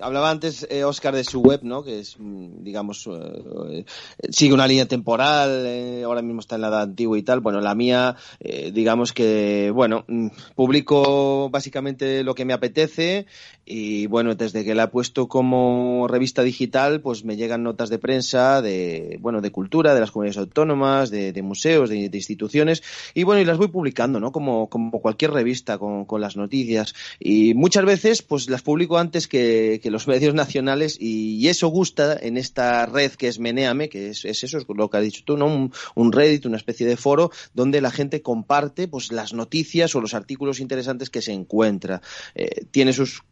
hablaba antes eh, Oscar de su web, ¿no? Que es, mm, digamos, eh, sigue una línea temporal, eh, ahora mismo está en la edad antigua y tal. Bueno, la mía, eh, digamos que, bueno, mm, publico básicamente lo que me apetece y, bueno, desde que la he puesto como revista digital, pues me llegan notas de prensa, de, bueno, de cultura, de las comunidades autónomas, de, museos, de, instituciones, y bueno, y las voy publicando, ¿no? Como, como cualquier revista con, con, las noticias. Y muchas veces, pues las publico antes que, que los medios nacionales, y, eso gusta en esta red que es Meneame, que es, es eso, es lo que has dicho tú, ¿no? Un, Reddit, una especie de foro donde la gente comparte, pues las noticias o los artículos interesantes que se encuentra. Eh, tiene sus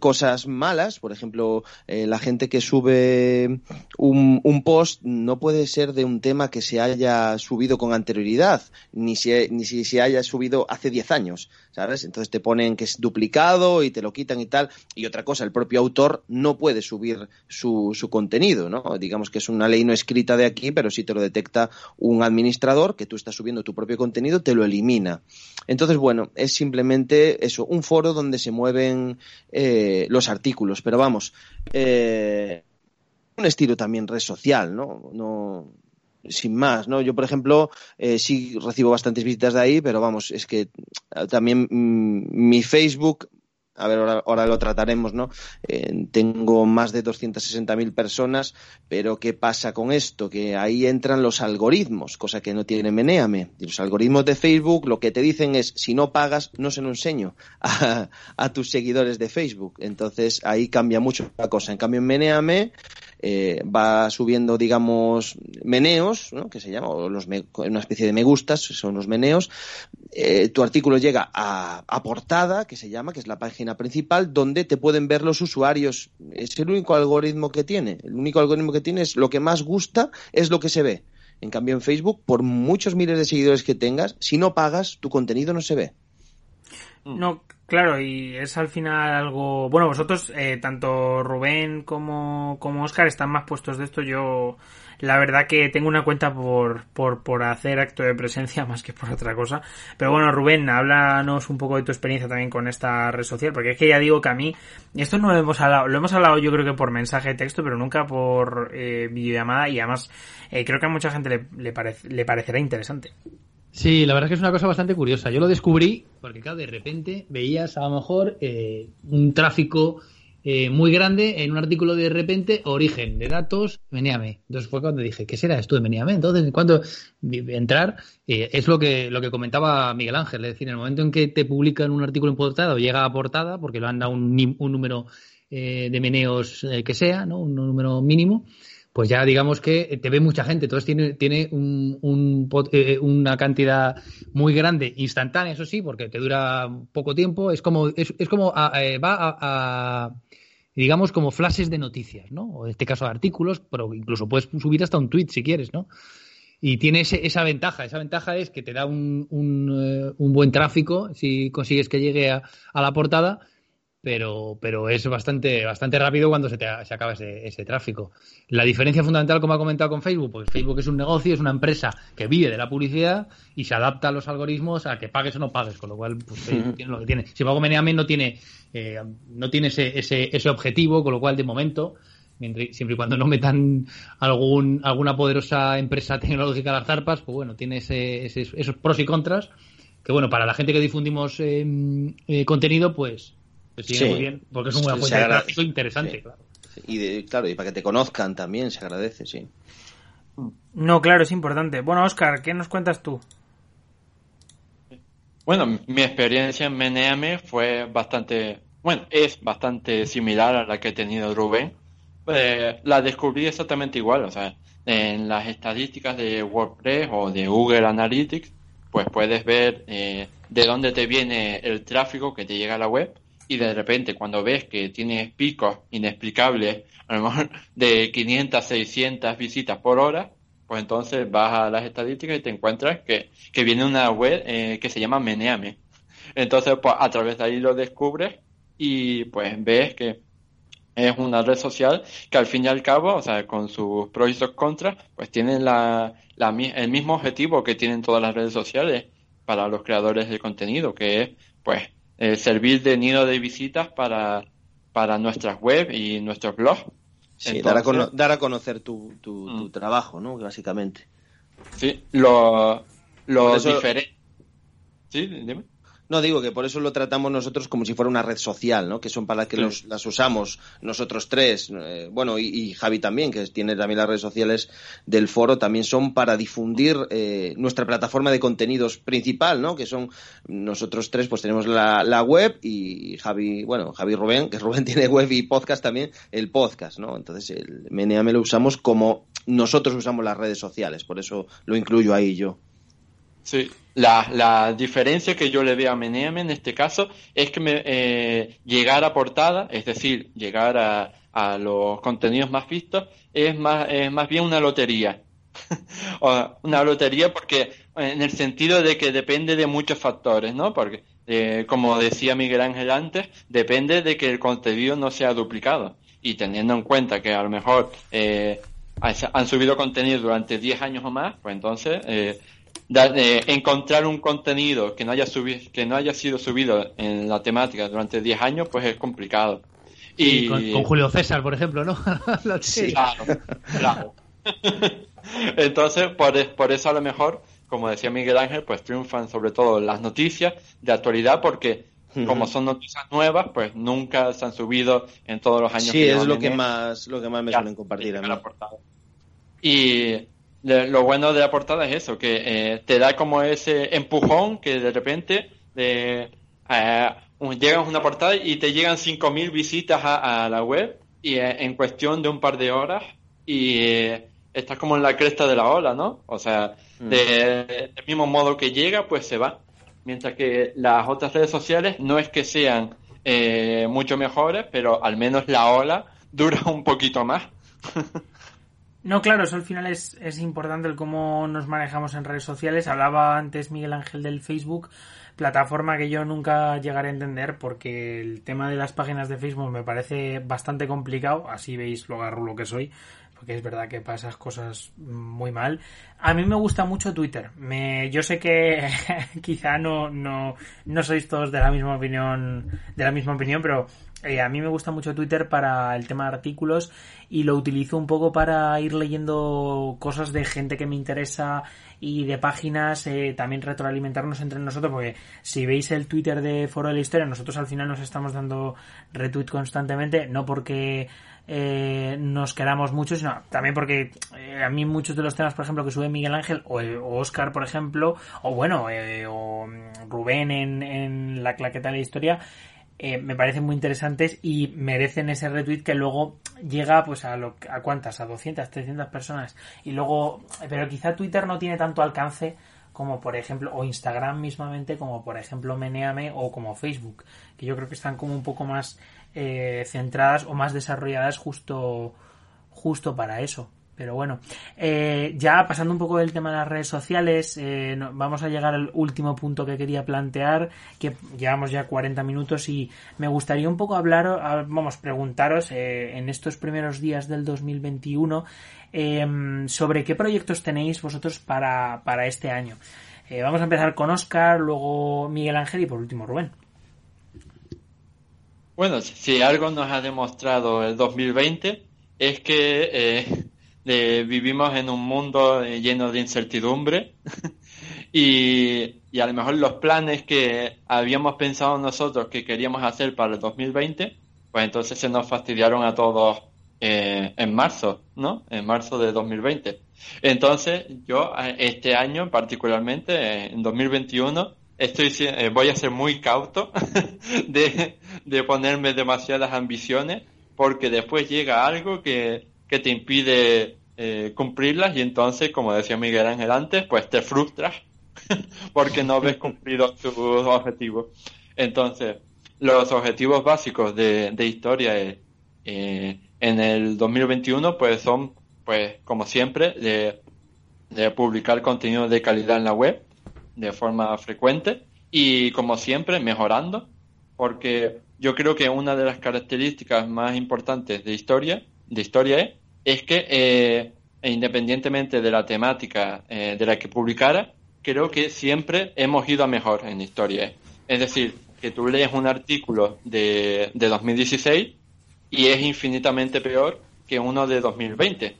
cosas malas, por ejemplo, eh, la gente que sube un, un, post no puede ser de un tema que se haya subido con anterioridad, ni si, ni si se haya subido hace 10 años, ¿sabes? Entonces te ponen que es duplicado y te lo quitan y tal. Y otra cosa, el propio autor no puede subir su, su contenido, ¿no? Digamos que es una ley no escrita de aquí, pero si te lo detecta un administrador, que tú estás subiendo tu propio contenido, te lo elimina. Entonces, bueno, es simplemente eso, un foro donde se mueven eh, los artículos. Pero vamos, eh, un estilo también red social, ¿no? No, sin más, ¿no? Yo, por ejemplo, eh, sí recibo bastantes visitas de ahí, pero vamos, es que también mm, mi Facebook a ver, ahora, lo trataremos, ¿no? Eh, tengo más de 260.000 personas, pero ¿qué pasa con esto? Que ahí entran los algoritmos, cosa que no tiene Meneame. Y los algoritmos de Facebook lo que te dicen es, si no pagas, no se lo enseño a, a tus seguidores de Facebook. Entonces ahí cambia mucho la cosa. En cambio, en Meneame eh, va subiendo, digamos, meneos, ¿no? que se llama, o los una especie de me gustas, son los meneos. Eh, tu artículo llega a, a, portada, que se llama, que es la página principal, donde te pueden ver los usuarios. Es el único algoritmo que tiene. El único algoritmo que tiene es lo que más gusta, es lo que se ve. En cambio, en Facebook, por muchos miles de seguidores que tengas, si no pagas, tu contenido no se ve. No, Claro, y es al final algo... Bueno, vosotros, eh, tanto Rubén como, como Oscar, están más puestos de esto. Yo, la verdad que tengo una cuenta por, por, por hacer acto de presencia más que por otra cosa. Pero bueno, Rubén, háblanos un poco de tu experiencia también con esta red social, porque es que ya digo que a mí, esto no lo hemos hablado, lo hemos hablado yo creo que por mensaje de texto, pero nunca por eh, videollamada y además eh, creo que a mucha gente le, le, le parecerá interesante. Sí, la verdad es que es una cosa bastante curiosa. Yo lo descubrí porque, claro, de repente veías a lo mejor eh, un tráfico eh, muy grande en un artículo de repente, origen de datos, Meniame. Entonces fue cuando dije, ¿qué será esto de Meniame? Entonces, cuando entrar, eh, es lo que, lo que comentaba Miguel Ángel, es decir, en el momento en que te publican un artículo en portada o llega a portada, porque lo han dado un, un número de meneos que sea, ¿no? Un número mínimo, pues ya digamos que te ve mucha gente. Entonces tiene, tiene un, eh, una cantidad muy grande, instantánea, eso sí, porque te dura poco tiempo. Es como, es, es como eh, va a, digamos, como flashes de noticias, ¿no? O en este caso artículos, pero incluso puedes subir hasta un tweet si quieres, ¿no? Y tiene esa ventaja. Esa ventaja es que te da un, un, eh, un buen tráfico si consigues que llegue a, a la portada pero, pero es bastante, bastante rápido cuando se, te, se acaba ese, ese, tráfico. La diferencia fundamental, como ha comentado con Facebook, pues Facebook es un negocio, es una empresa que vive de la publicidad y se adapta a los algoritmos a que pagues o no pagues, con lo cual pues, tiene lo que tiene. Si pago Meneame no tiene, eh, no tiene ese, ese, ese objetivo, con lo cual de momento siempre y cuando no metan algún, alguna poderosa empresa tecnológica a las zarpas, pues bueno, tiene ese, esos pros y contras, que bueno, para la gente que difundimos eh, eh, contenido, pues sí, muy bien, porque es un fuente de tráfico interesante, claro. Y claro, y para que te conozcan también se agradece, sí. No, claro, es importante. Bueno, Oscar, ¿qué nos cuentas tú? Bueno, mi experiencia en Meneame fue bastante, bueno, es bastante similar a la que ha tenido Rubén. Eh, la descubrí exactamente igual, o sea, en las estadísticas de WordPress o de Google Analytics, pues puedes ver eh, de dónde te viene el tráfico que te llega a la web y de repente cuando ves que tienes picos inexplicables, a lo mejor de 500, 600 visitas por hora, pues entonces vas a las estadísticas y te encuentras que, que viene una web eh, que se llama Meneame. Entonces, pues a través de ahí lo descubres y pues ves que es una red social que al fin y al cabo, o sea, con sus pros y sus contras, pues tienen la, la, el mismo objetivo que tienen todas las redes sociales para los creadores de contenido, que es, pues, eh, servir de nido de visitas para, para nuestras web y nuestros blogs. Sí, dar, a dar, a conocer tu, tu, mm. trabajo, ¿no? Básicamente. Sí, lo, lo diferente. Sí, dime. No, digo que por eso lo tratamos nosotros como si fuera una red social, ¿no? Que son para las que los, las usamos nosotros tres, eh, bueno, y, Javi también, que tiene también las redes sociales del foro, también son para difundir eh, nuestra plataforma de contenidos principal, ¿no? Que son nosotros tres, pues tenemos la, la web y Javi, bueno, Javi Rubén, que Rubén tiene web y podcast también, el podcast, ¿no? Entonces el MNM lo usamos como nosotros usamos las redes sociales, por eso lo incluyo ahí yo. Sí, la, la, diferencia que yo le veo a Meneame en este caso es que me, eh, llegar a portada, es decir, llegar a, los contenidos más vistos, es más, es más bien una lotería. una lotería porque en el sentido de que depende de muchos factores, ¿no? Porque, eh, como decía Miguel Ángel antes, depende de que el contenido no sea duplicado. Y teniendo en cuenta que a lo mejor eh, han subido contenido durante 10 años o más, pues entonces eh, eh, encontrar un contenido que no haya subido, que no haya sido subido en la temática durante 10 años, pues es complicado. Y, con, Julio César, por ejemplo, ¿no? sí, claro, claro. Entonces, por, por eso a lo mejor, como decía Miguel Ángel, pues triunfan sobre todo las noticias de actualidad porque como son noticias nuevas, pues nunca se han subido en todos los años. Sí, es lo que más lo que más me suelen compartir a mí. Y lo bueno de la portada es eso, que eh, te da como ese empujón que de repente eh, llegas a una portada y te llegan 5.000 visitas a, la web y eh, en cuestión de un par de horas y eh, estás como en la cresta de la ola, ¿no? O sea, mm. del mismo modo que llega, pues se va. Mientras que las otras redes sociales no es que sean mucho mejores, pero al menos la ola dura un poquito más. No, claro, eso al final es, es importante el cómo nos manejamos en redes sociales. Hablaba antes Miguel Ángel del Facebook, plataforma que yo nunca llegaré a entender porque el tema de las páginas de Facebook me parece bastante complicado. Así veis lo garrulo que soy porque es verdad que pasas cosas muy mal. A mí me gusta mucho Twitter. Me, yo sé que quizá no, no, no sois todos de la misma opinión, de la misma opinión, pero eh, a mí me gusta mucho Twitter para el tema de artículos y lo utilizo un poco para ir leyendo cosas de gente que me interesa y de páginas, eh, también retroalimentarnos entre nosotros, porque si veis el Twitter de Foro de la Historia, nosotros al final nos estamos dando retweet constantemente, no porque eh, nos queramos mucho, sino también porque a mí muchos de los temas, por ejemplo, que sube Miguel Ángel o, Oscar, por ejemplo, o bueno, o Rubén en, en la claqueta de la historia, eh, me parecen muy interesantes y merecen ese retweet que luego llega pues a, lo, a cuántas, a 200, 300 personas. Y luego, pero quizá Twitter no tiene tanto alcance como por ejemplo, o Instagram mismamente, como por ejemplo Meneame o como Facebook, que yo creo que están como un poco más eh, centradas o más desarrolladas justo, justo para eso. Pero bueno, eh, ya pasando un poco del tema de las redes sociales, eh, vamos a llegar al último punto que quería plantear, que llevamos ya 40 minutos y me gustaría un poco hablar, vamos, preguntaros eh, en estos primeros días del 2021 em, sobre qué proyectos tenéis vosotros para, para este año. vamos a empezar con Oscar, luego Miguel Ángel y por último Rubén. Bueno, si algo nos ha demostrado el 2020 es que vivimos en un mundo eh, lleno de incertidumbre y, y, a lo mejor los planes que habíamos pensado nosotros que queríamos hacer para el 2020, pues entonces se nos fastidiaron a todos eh, en marzo, ¿no? En marzo de 2020. Entonces yo eh, este año particularmente, en 2021, estoy voy a ser muy cauto de, de ponerme demasiadas ambiciones porque después llega algo que, que te impide eh, cumplirlas y entonces, como decía Miguel Ángel antes, pues te frustras porque no ves cumplido tus objetivos. Entonces, los objetivos básicos de, historia eh, en el 2021 pues son, pues como siempre, de, de publicar contenido de calidad en la web de forma frecuente y como siempre mejorando porque yo creo que una de las características más importantes de historia de historia es es que eh, independientemente de la temática eh, de la que publicara, creo que siempre hemos ido a mejor en historia. Es decir, que tú lees un artículo de, de 2016 y es infinitamente peor que uno de 2020.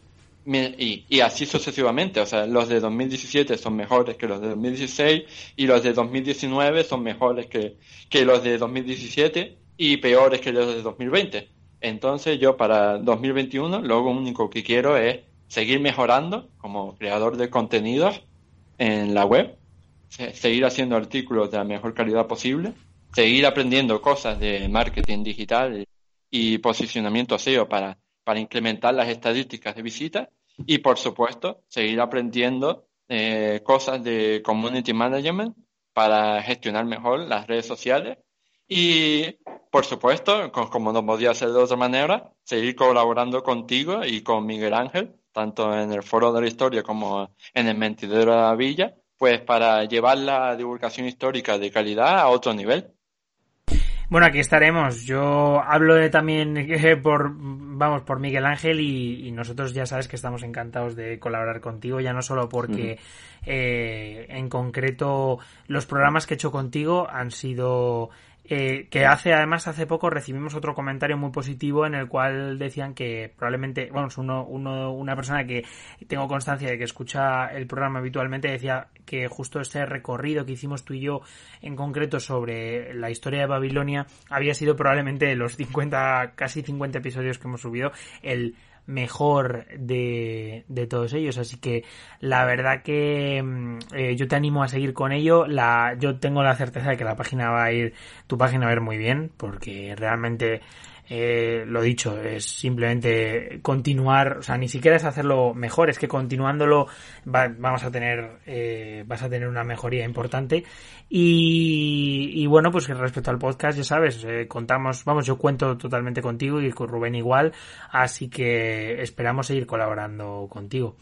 y, y, así sucesivamente. O sea, los de 2017 son mejores que los de 2016 y los de 2019 son mejores que, que los de 2017 y peores que los de 2020. Entonces yo para 2021 lo único que quiero es seguir mejorando como creador de contenidos en la web, seguir haciendo artículos de la mejor calidad posible, seguir aprendiendo cosas de marketing digital y posicionamiento SEO para, para incrementar las estadísticas de visitas y por supuesto seguir aprendiendo eh, cosas de community management para gestionar mejor las redes sociales y por supuesto, como no podía ser de otra manera, seguir colaborando contigo y con Miguel Ángel, tanto en el Foro de la Historia como en el Mentidero de la Villa, pues para llevar la divulgación histórica de calidad a otro nivel. Bueno, aquí estaremos. Yo hablo de también eh, por, vamos, por Miguel Ángel y, nosotros ya sabes que estamos encantados de colaborar contigo, ya no solo porque eh, en concreto los programas que he hecho contigo han sido eh, que hace, además, hace poco recibimos otro comentario muy positivo en el cual decían que probablemente, bueno, uno, uno, una persona que tengo constancia de que escucha el programa habitualmente decía que justo este recorrido que hicimos tú y yo en concreto sobre la historia de Babilonia había sido probablemente de los 50, casi 50 episodios que hemos subido, el mejor de, de todos ellos. Así que la verdad que mm, eh, yo te animo a seguir con ello. La, yo tengo la certeza de que la página va a ir, tu página va a ir muy bien, porque realmente eh, lo dicho, es simplemente continuar, o sea, ni siquiera es hacerlo mejor, es que continuándolo vamos a tener, eh, vas a tener una mejoría importante. Y, y, bueno, pues respecto al podcast, ya sabes, eh, contamos, vamos, yo cuento totalmente contigo y con Rubén igual, así que esperamos seguir colaborando contigo.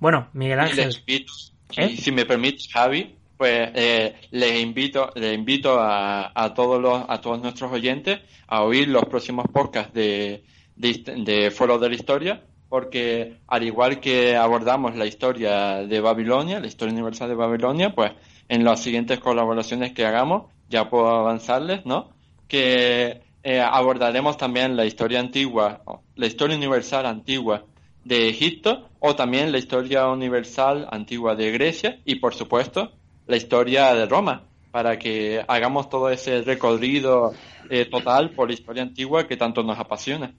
Bueno, Miguel Ángel. ¿Eh? si me permites, Javi, pues eh, les invito, les invito a, a, todos los, a todos nuestros oyentes a oír los próximos podcasts de, de, Foro de la Historia, porque al igual que abordamos la historia de Babilonia, la historia universal de Babilonia, pues en las siguientes colaboraciones que hagamos, ya puedo avanzarles, ¿no? Que eh, abordaremos también la historia antigua, la historia universal antigua de Egipto, o también la historia universal antigua de Grecia, y por supuesto, la historia de Roma, para que hagamos todo ese recorrido eh, total por la historia antigua que tanto nos apasiona.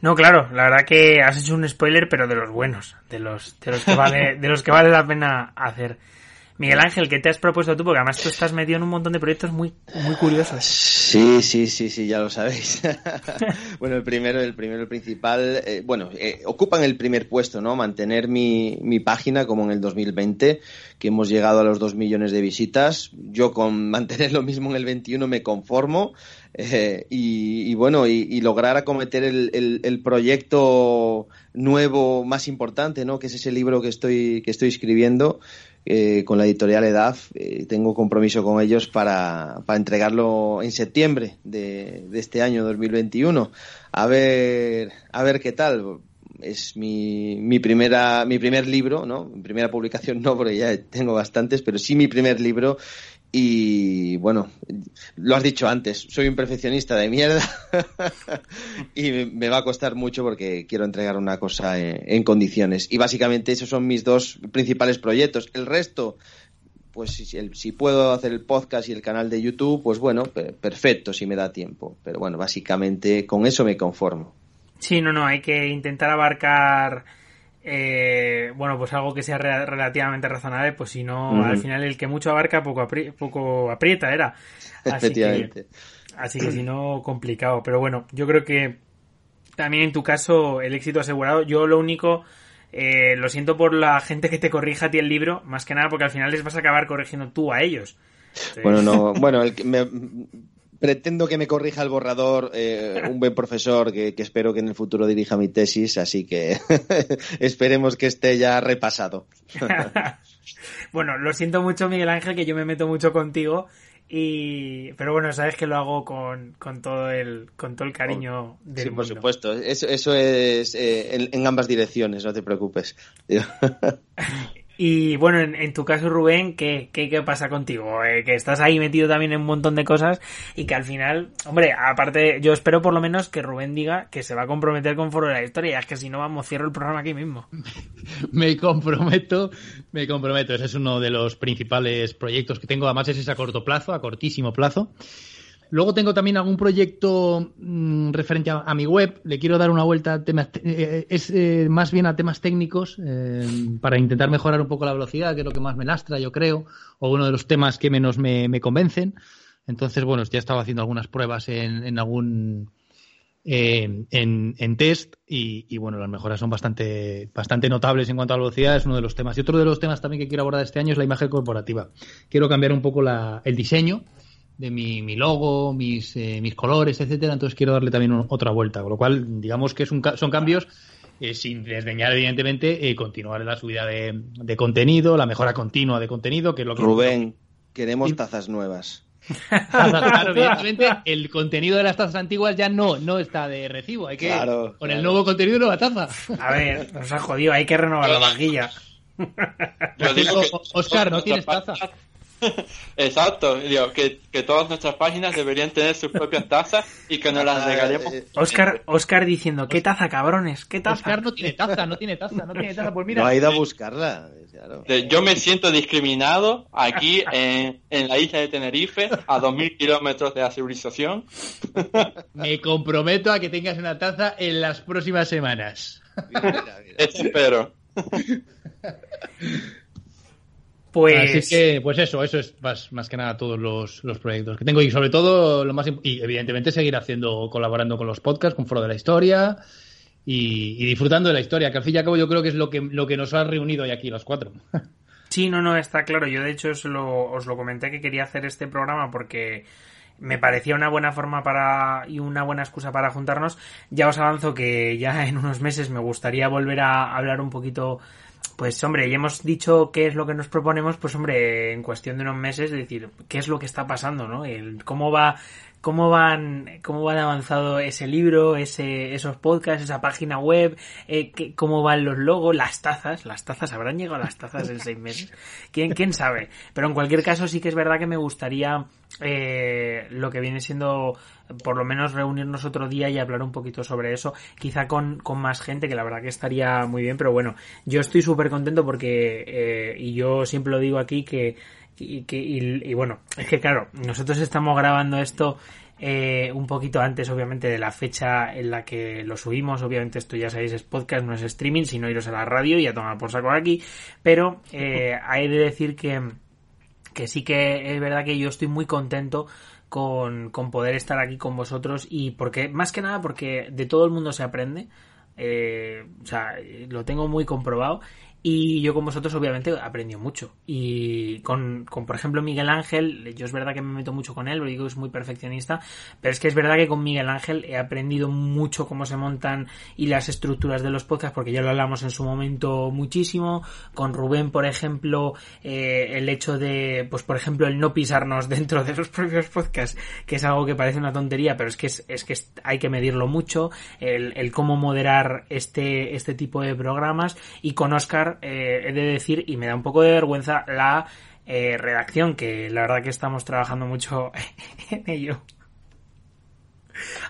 No, claro, la verdad que has hecho un spoiler, pero de los buenos, de los, de los que vale, de los que vale la pena hacer. Miguel Ángel, ¿qué te has propuesto tú? Porque además tú estás metido en un montón de proyectos muy, muy curiosos. Sí, sí, sí, sí, ya lo sabéis. bueno, el primero, el primero, el principal, eh, bueno, eh, ocupan el primer puesto, ¿no? Mantener mi, mi página como en el 2020, que hemos llegado a los dos millones de visitas. Yo con mantener lo mismo en el 21 me conformo. Eh, y, bueno, y, lograr acometer el, el, el, proyecto nuevo más importante, ¿no? Que es ese libro que estoy, que estoy escribiendo eh, con la editorial EDAF. Eh, tengo compromiso con ellos para, para entregarlo en septiembre de, de, este año 2021. A ver, a ver qué tal. Es mi, mi, primera, mi primer libro, ¿no? Mi primera publicación no, porque ya tengo bastantes, pero sí mi primer libro y bueno, lo has dicho antes, soy un perfeccionista de mierda y me va a costar mucho porque quiero entregar una cosa en, condiciones. Y básicamente esos son mis dos principales proyectos. El resto, pues si, si, puedo hacer el podcast y el canal de YouTube, pues bueno, perfecto si me da tiempo. Pero bueno, básicamente con eso me conformo. Sí, no, no, hay que intentar abarcar eh, bueno, pues algo que sea relativamente razonable, pues si no, al final el que mucho abarca poco, poco aprieta, era. Así que, así que si no, complicado. Pero bueno, yo creo que también en tu caso el éxito asegurado. Yo lo único, eh, lo siento por la gente que te corrija a ti el libro, más que nada porque al final les vas a acabar corrigiendo tú a ellos. Bueno, no, bueno, el, me, pretendo que me corrija el borrador eh, un buen profesor que, espero que en el futuro dirija mi tesis, así que esperemos que esté ya repasado. bueno, lo siento mucho, Miguel Ángel, que yo me meto mucho contigo. Y, pero bueno, sabes que lo hago con, con todo el con todo el cariño del Sí, por supuesto. Eso, eso es eh, en, ambas direcciones, no te preocupes. Y bueno, en, tu caso, Rubén, ¿qué, qué, pasa contigo? Eh, que estás ahí metido también en un montón de cosas y que al final, hombre, aparte, yo espero por lo menos que Rubén diga que se va a comprometer con Foro de la Historia. Es que si no, vamos, cierro el programa aquí mismo. me comprometo, me comprometo. Ese es uno de los principales proyectos que tengo. Además, ese es a corto plazo, a cortísimo plazo. Luego tengo también algún proyecto mm, referente a, mi web. Le quiero dar una vuelta a temas, eh, eh, eh, más bien a temas técnicos para intentar mejorar un poco la velocidad, que es lo que más me lastra, yo creo, o uno de los temas que menos me, convencen. Entonces, bueno, ya estaba haciendo algunas pruebas en, algún en, test y, bueno, las mejoras son bastante, bastante notables en cuanto a la velocidad, es uno de los temas. Y otro de los temas también que quiero abordar este año es la imagen corporativa. Quiero cambiar un poco la, el diseño de mi, mi logo, mis, eh, mis colores, etcétera. Entonces quiero darle también otra vuelta. Con lo cual, digamos que es un, son cambios eh, sin desdeñar, evidentemente, eh, continuar la subida de, de, contenido, la mejora continua de contenido, que es lo que. Rubén, queremos tazas nuevas. claro, evidentemente, el contenido de las tazas antiguas ya no, no está de recibo. Hay que. con el nuevo contenido, nueva taza. A ver, nos ha jodido, hay que renovar la vajilla. Oscar, ¿no tienes taza? Exacto, digo, que, que, todas nuestras páginas deberían tener sus propias tazas y que nos las ah, regalemos. Eh, Oscar, Oscar diciendo, ¿qué taza, cabrones? ¿Qué taza? Oscar no tiene taza, no tiene taza, no tiene taza. Pues mira. No ha ido a buscarla. Yo me siento discriminado aquí en, en la isla de Tenerife, a 2.000 kilómetros de la civilización. Me comprometo a que tengas una taza en las próximas semanas. Espero. Pues... Así que, pues eso, eso es más, que nada todos los, proyectos que tengo y sobre todo lo más y evidentemente seguir haciendo, colaborando con los podcasts, con Foro de la Historia y, disfrutando de la historia, que al fin y al cabo yo creo que es lo que, lo que nos ha reunido hoy aquí los cuatro. Sí, no, no, está claro. Yo de hecho os lo, os lo comenté que quería hacer este programa porque me parecía una buena forma para y una buena excusa para juntarnos. Ya os avanzo que ya en unos meses me gustaría volver a hablar un poquito pues hombre, ya hemos dicho qué es lo que nos proponemos, pues hombre, en cuestión de unos meses, decir, qué es lo que está pasando, ¿no? El, cómo va, cómo van, cómo van avanzado ese libro, ese, esos podcasts, esa página web, eh, cómo van los logos, las tazas, las tazas, habrán llegado las tazas en seis meses. ¿Quién, quién sabe? Pero en cualquier caso sí que es verdad que me gustaría, eh, lo que viene siendo por lo menos reunirnos otro día y hablar un poquito sobre eso, quizá con, con más gente, que la verdad que estaría muy bien, pero bueno, yo estoy súper contento porque, eh, y yo siempre lo digo aquí, que, y, que, y, bueno, es que claro, nosotros estamos grabando esto eh, un poquito antes, obviamente, de la fecha en la que lo subimos. Obviamente, esto ya sabéis, es podcast, no es streaming, sino iros a la radio y a tomar por saco aquí. Pero eh, hay de decir que, que sí que es verdad que yo estoy muy contento con, con poder estar aquí con vosotros y porque, más que nada, porque de todo el mundo se aprende. Eh, o sea, lo tengo muy comprobado y yo con vosotros obviamente aprendido mucho. Y con, con, por ejemplo, Miguel Ángel, yo es verdad que me meto mucho con él, lo digo es muy perfeccionista, pero es que es verdad que con Miguel Ángel he aprendido mucho cómo se montan y las estructuras de los podcasts, porque ya lo hablamos en su momento muchísimo. Con Rubén, por ejemplo, eh, el hecho de, pues por ejemplo, el no pisarnos dentro de los propios podcasts, que es algo que parece una tontería, pero es que es, es que hay que medirlo mucho, el, el cómo moderar este, este tipo de programas, y con Oscar eh, he de decir, y me da un poco de vergüenza, la eh, redacción, que la verdad que estamos trabajando mucho en ello.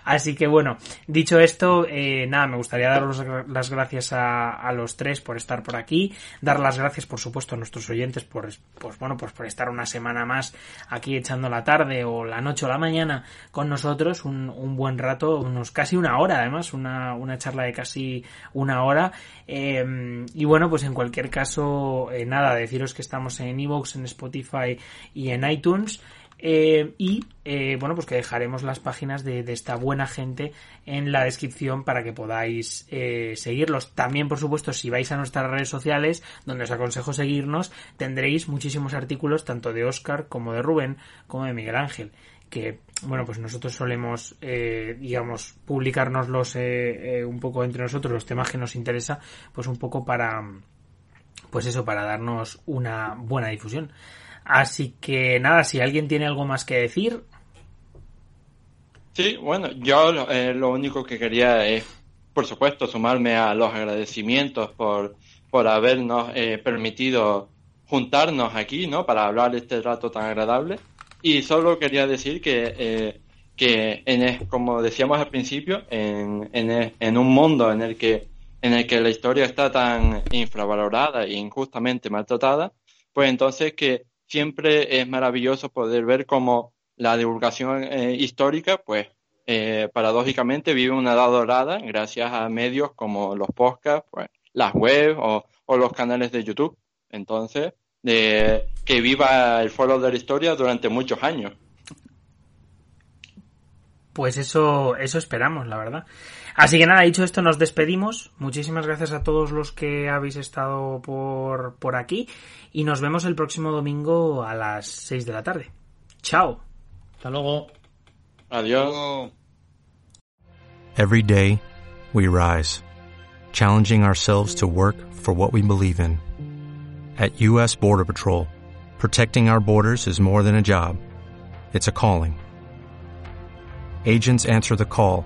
Así que bueno, dicho esto, eh, nada, me gustaría daros las gracias a, los tres por estar por aquí, dar las gracias por supuesto a nuestros oyentes por, pues bueno, pues por estar una semana más aquí echando la tarde o la noche o la mañana con nosotros, un, buen rato, unos casi una hora además, una, una charla de casi una hora. Eh, y bueno, pues en cualquier caso, eh, nada, deciros que estamos en Evox, en Spotify y en iTunes. Eh, y eh, bueno, pues que dejaremos las páginas de, esta buena gente en la descripción para que podáis eh, seguirlos. También, por supuesto, si vais a nuestras redes sociales, donde os aconsejo seguirnos, tendréis muchísimos artículos tanto de Oscar como de Rubén como de Miguel Ángel que bueno pues nosotros solemos digamos publicárnoslos un poco entre nosotros los temas que nos interesa pues un poco para pues eso para darnos una buena difusión Así que nada, si alguien tiene algo más que decir. Sí, bueno, yo eh, lo único que quería es por supuesto, sumarme a los agradecimientos por, por habernos eh, permitido juntarnos aquí, ¿no? Para hablar este rato tan agradable. Y solo quería decir que, eh, que en, como decíamos al principio, en, en, en, un mundo en el que en el que la historia está tan infravalorada e injustamente maltratada, pues entonces que siempre es maravilloso poder ver cómo la divulgación eh, histórica, pues eh, paradójicamente vive una edad dorada gracias a medios como los podcasts, pues, las webs o, o los canales de YouTube. Entonces, que viva el foro de la historia durante muchos años. Pues eso, eso esperamos, la verdad. Así que nada, dicho esto, nos despedimos. Muchísimas gracias a todos los que habéis estado por, por aquí y nos vemos el próximo domingo a las 6 de la tarde. Chao. Hasta luego. Adiós. Every day, we rise, challenging ourselves to work for what we believe in. At U.S. Border Patrol, protecting our borders is more than a job. It's a calling. Agents answer the call,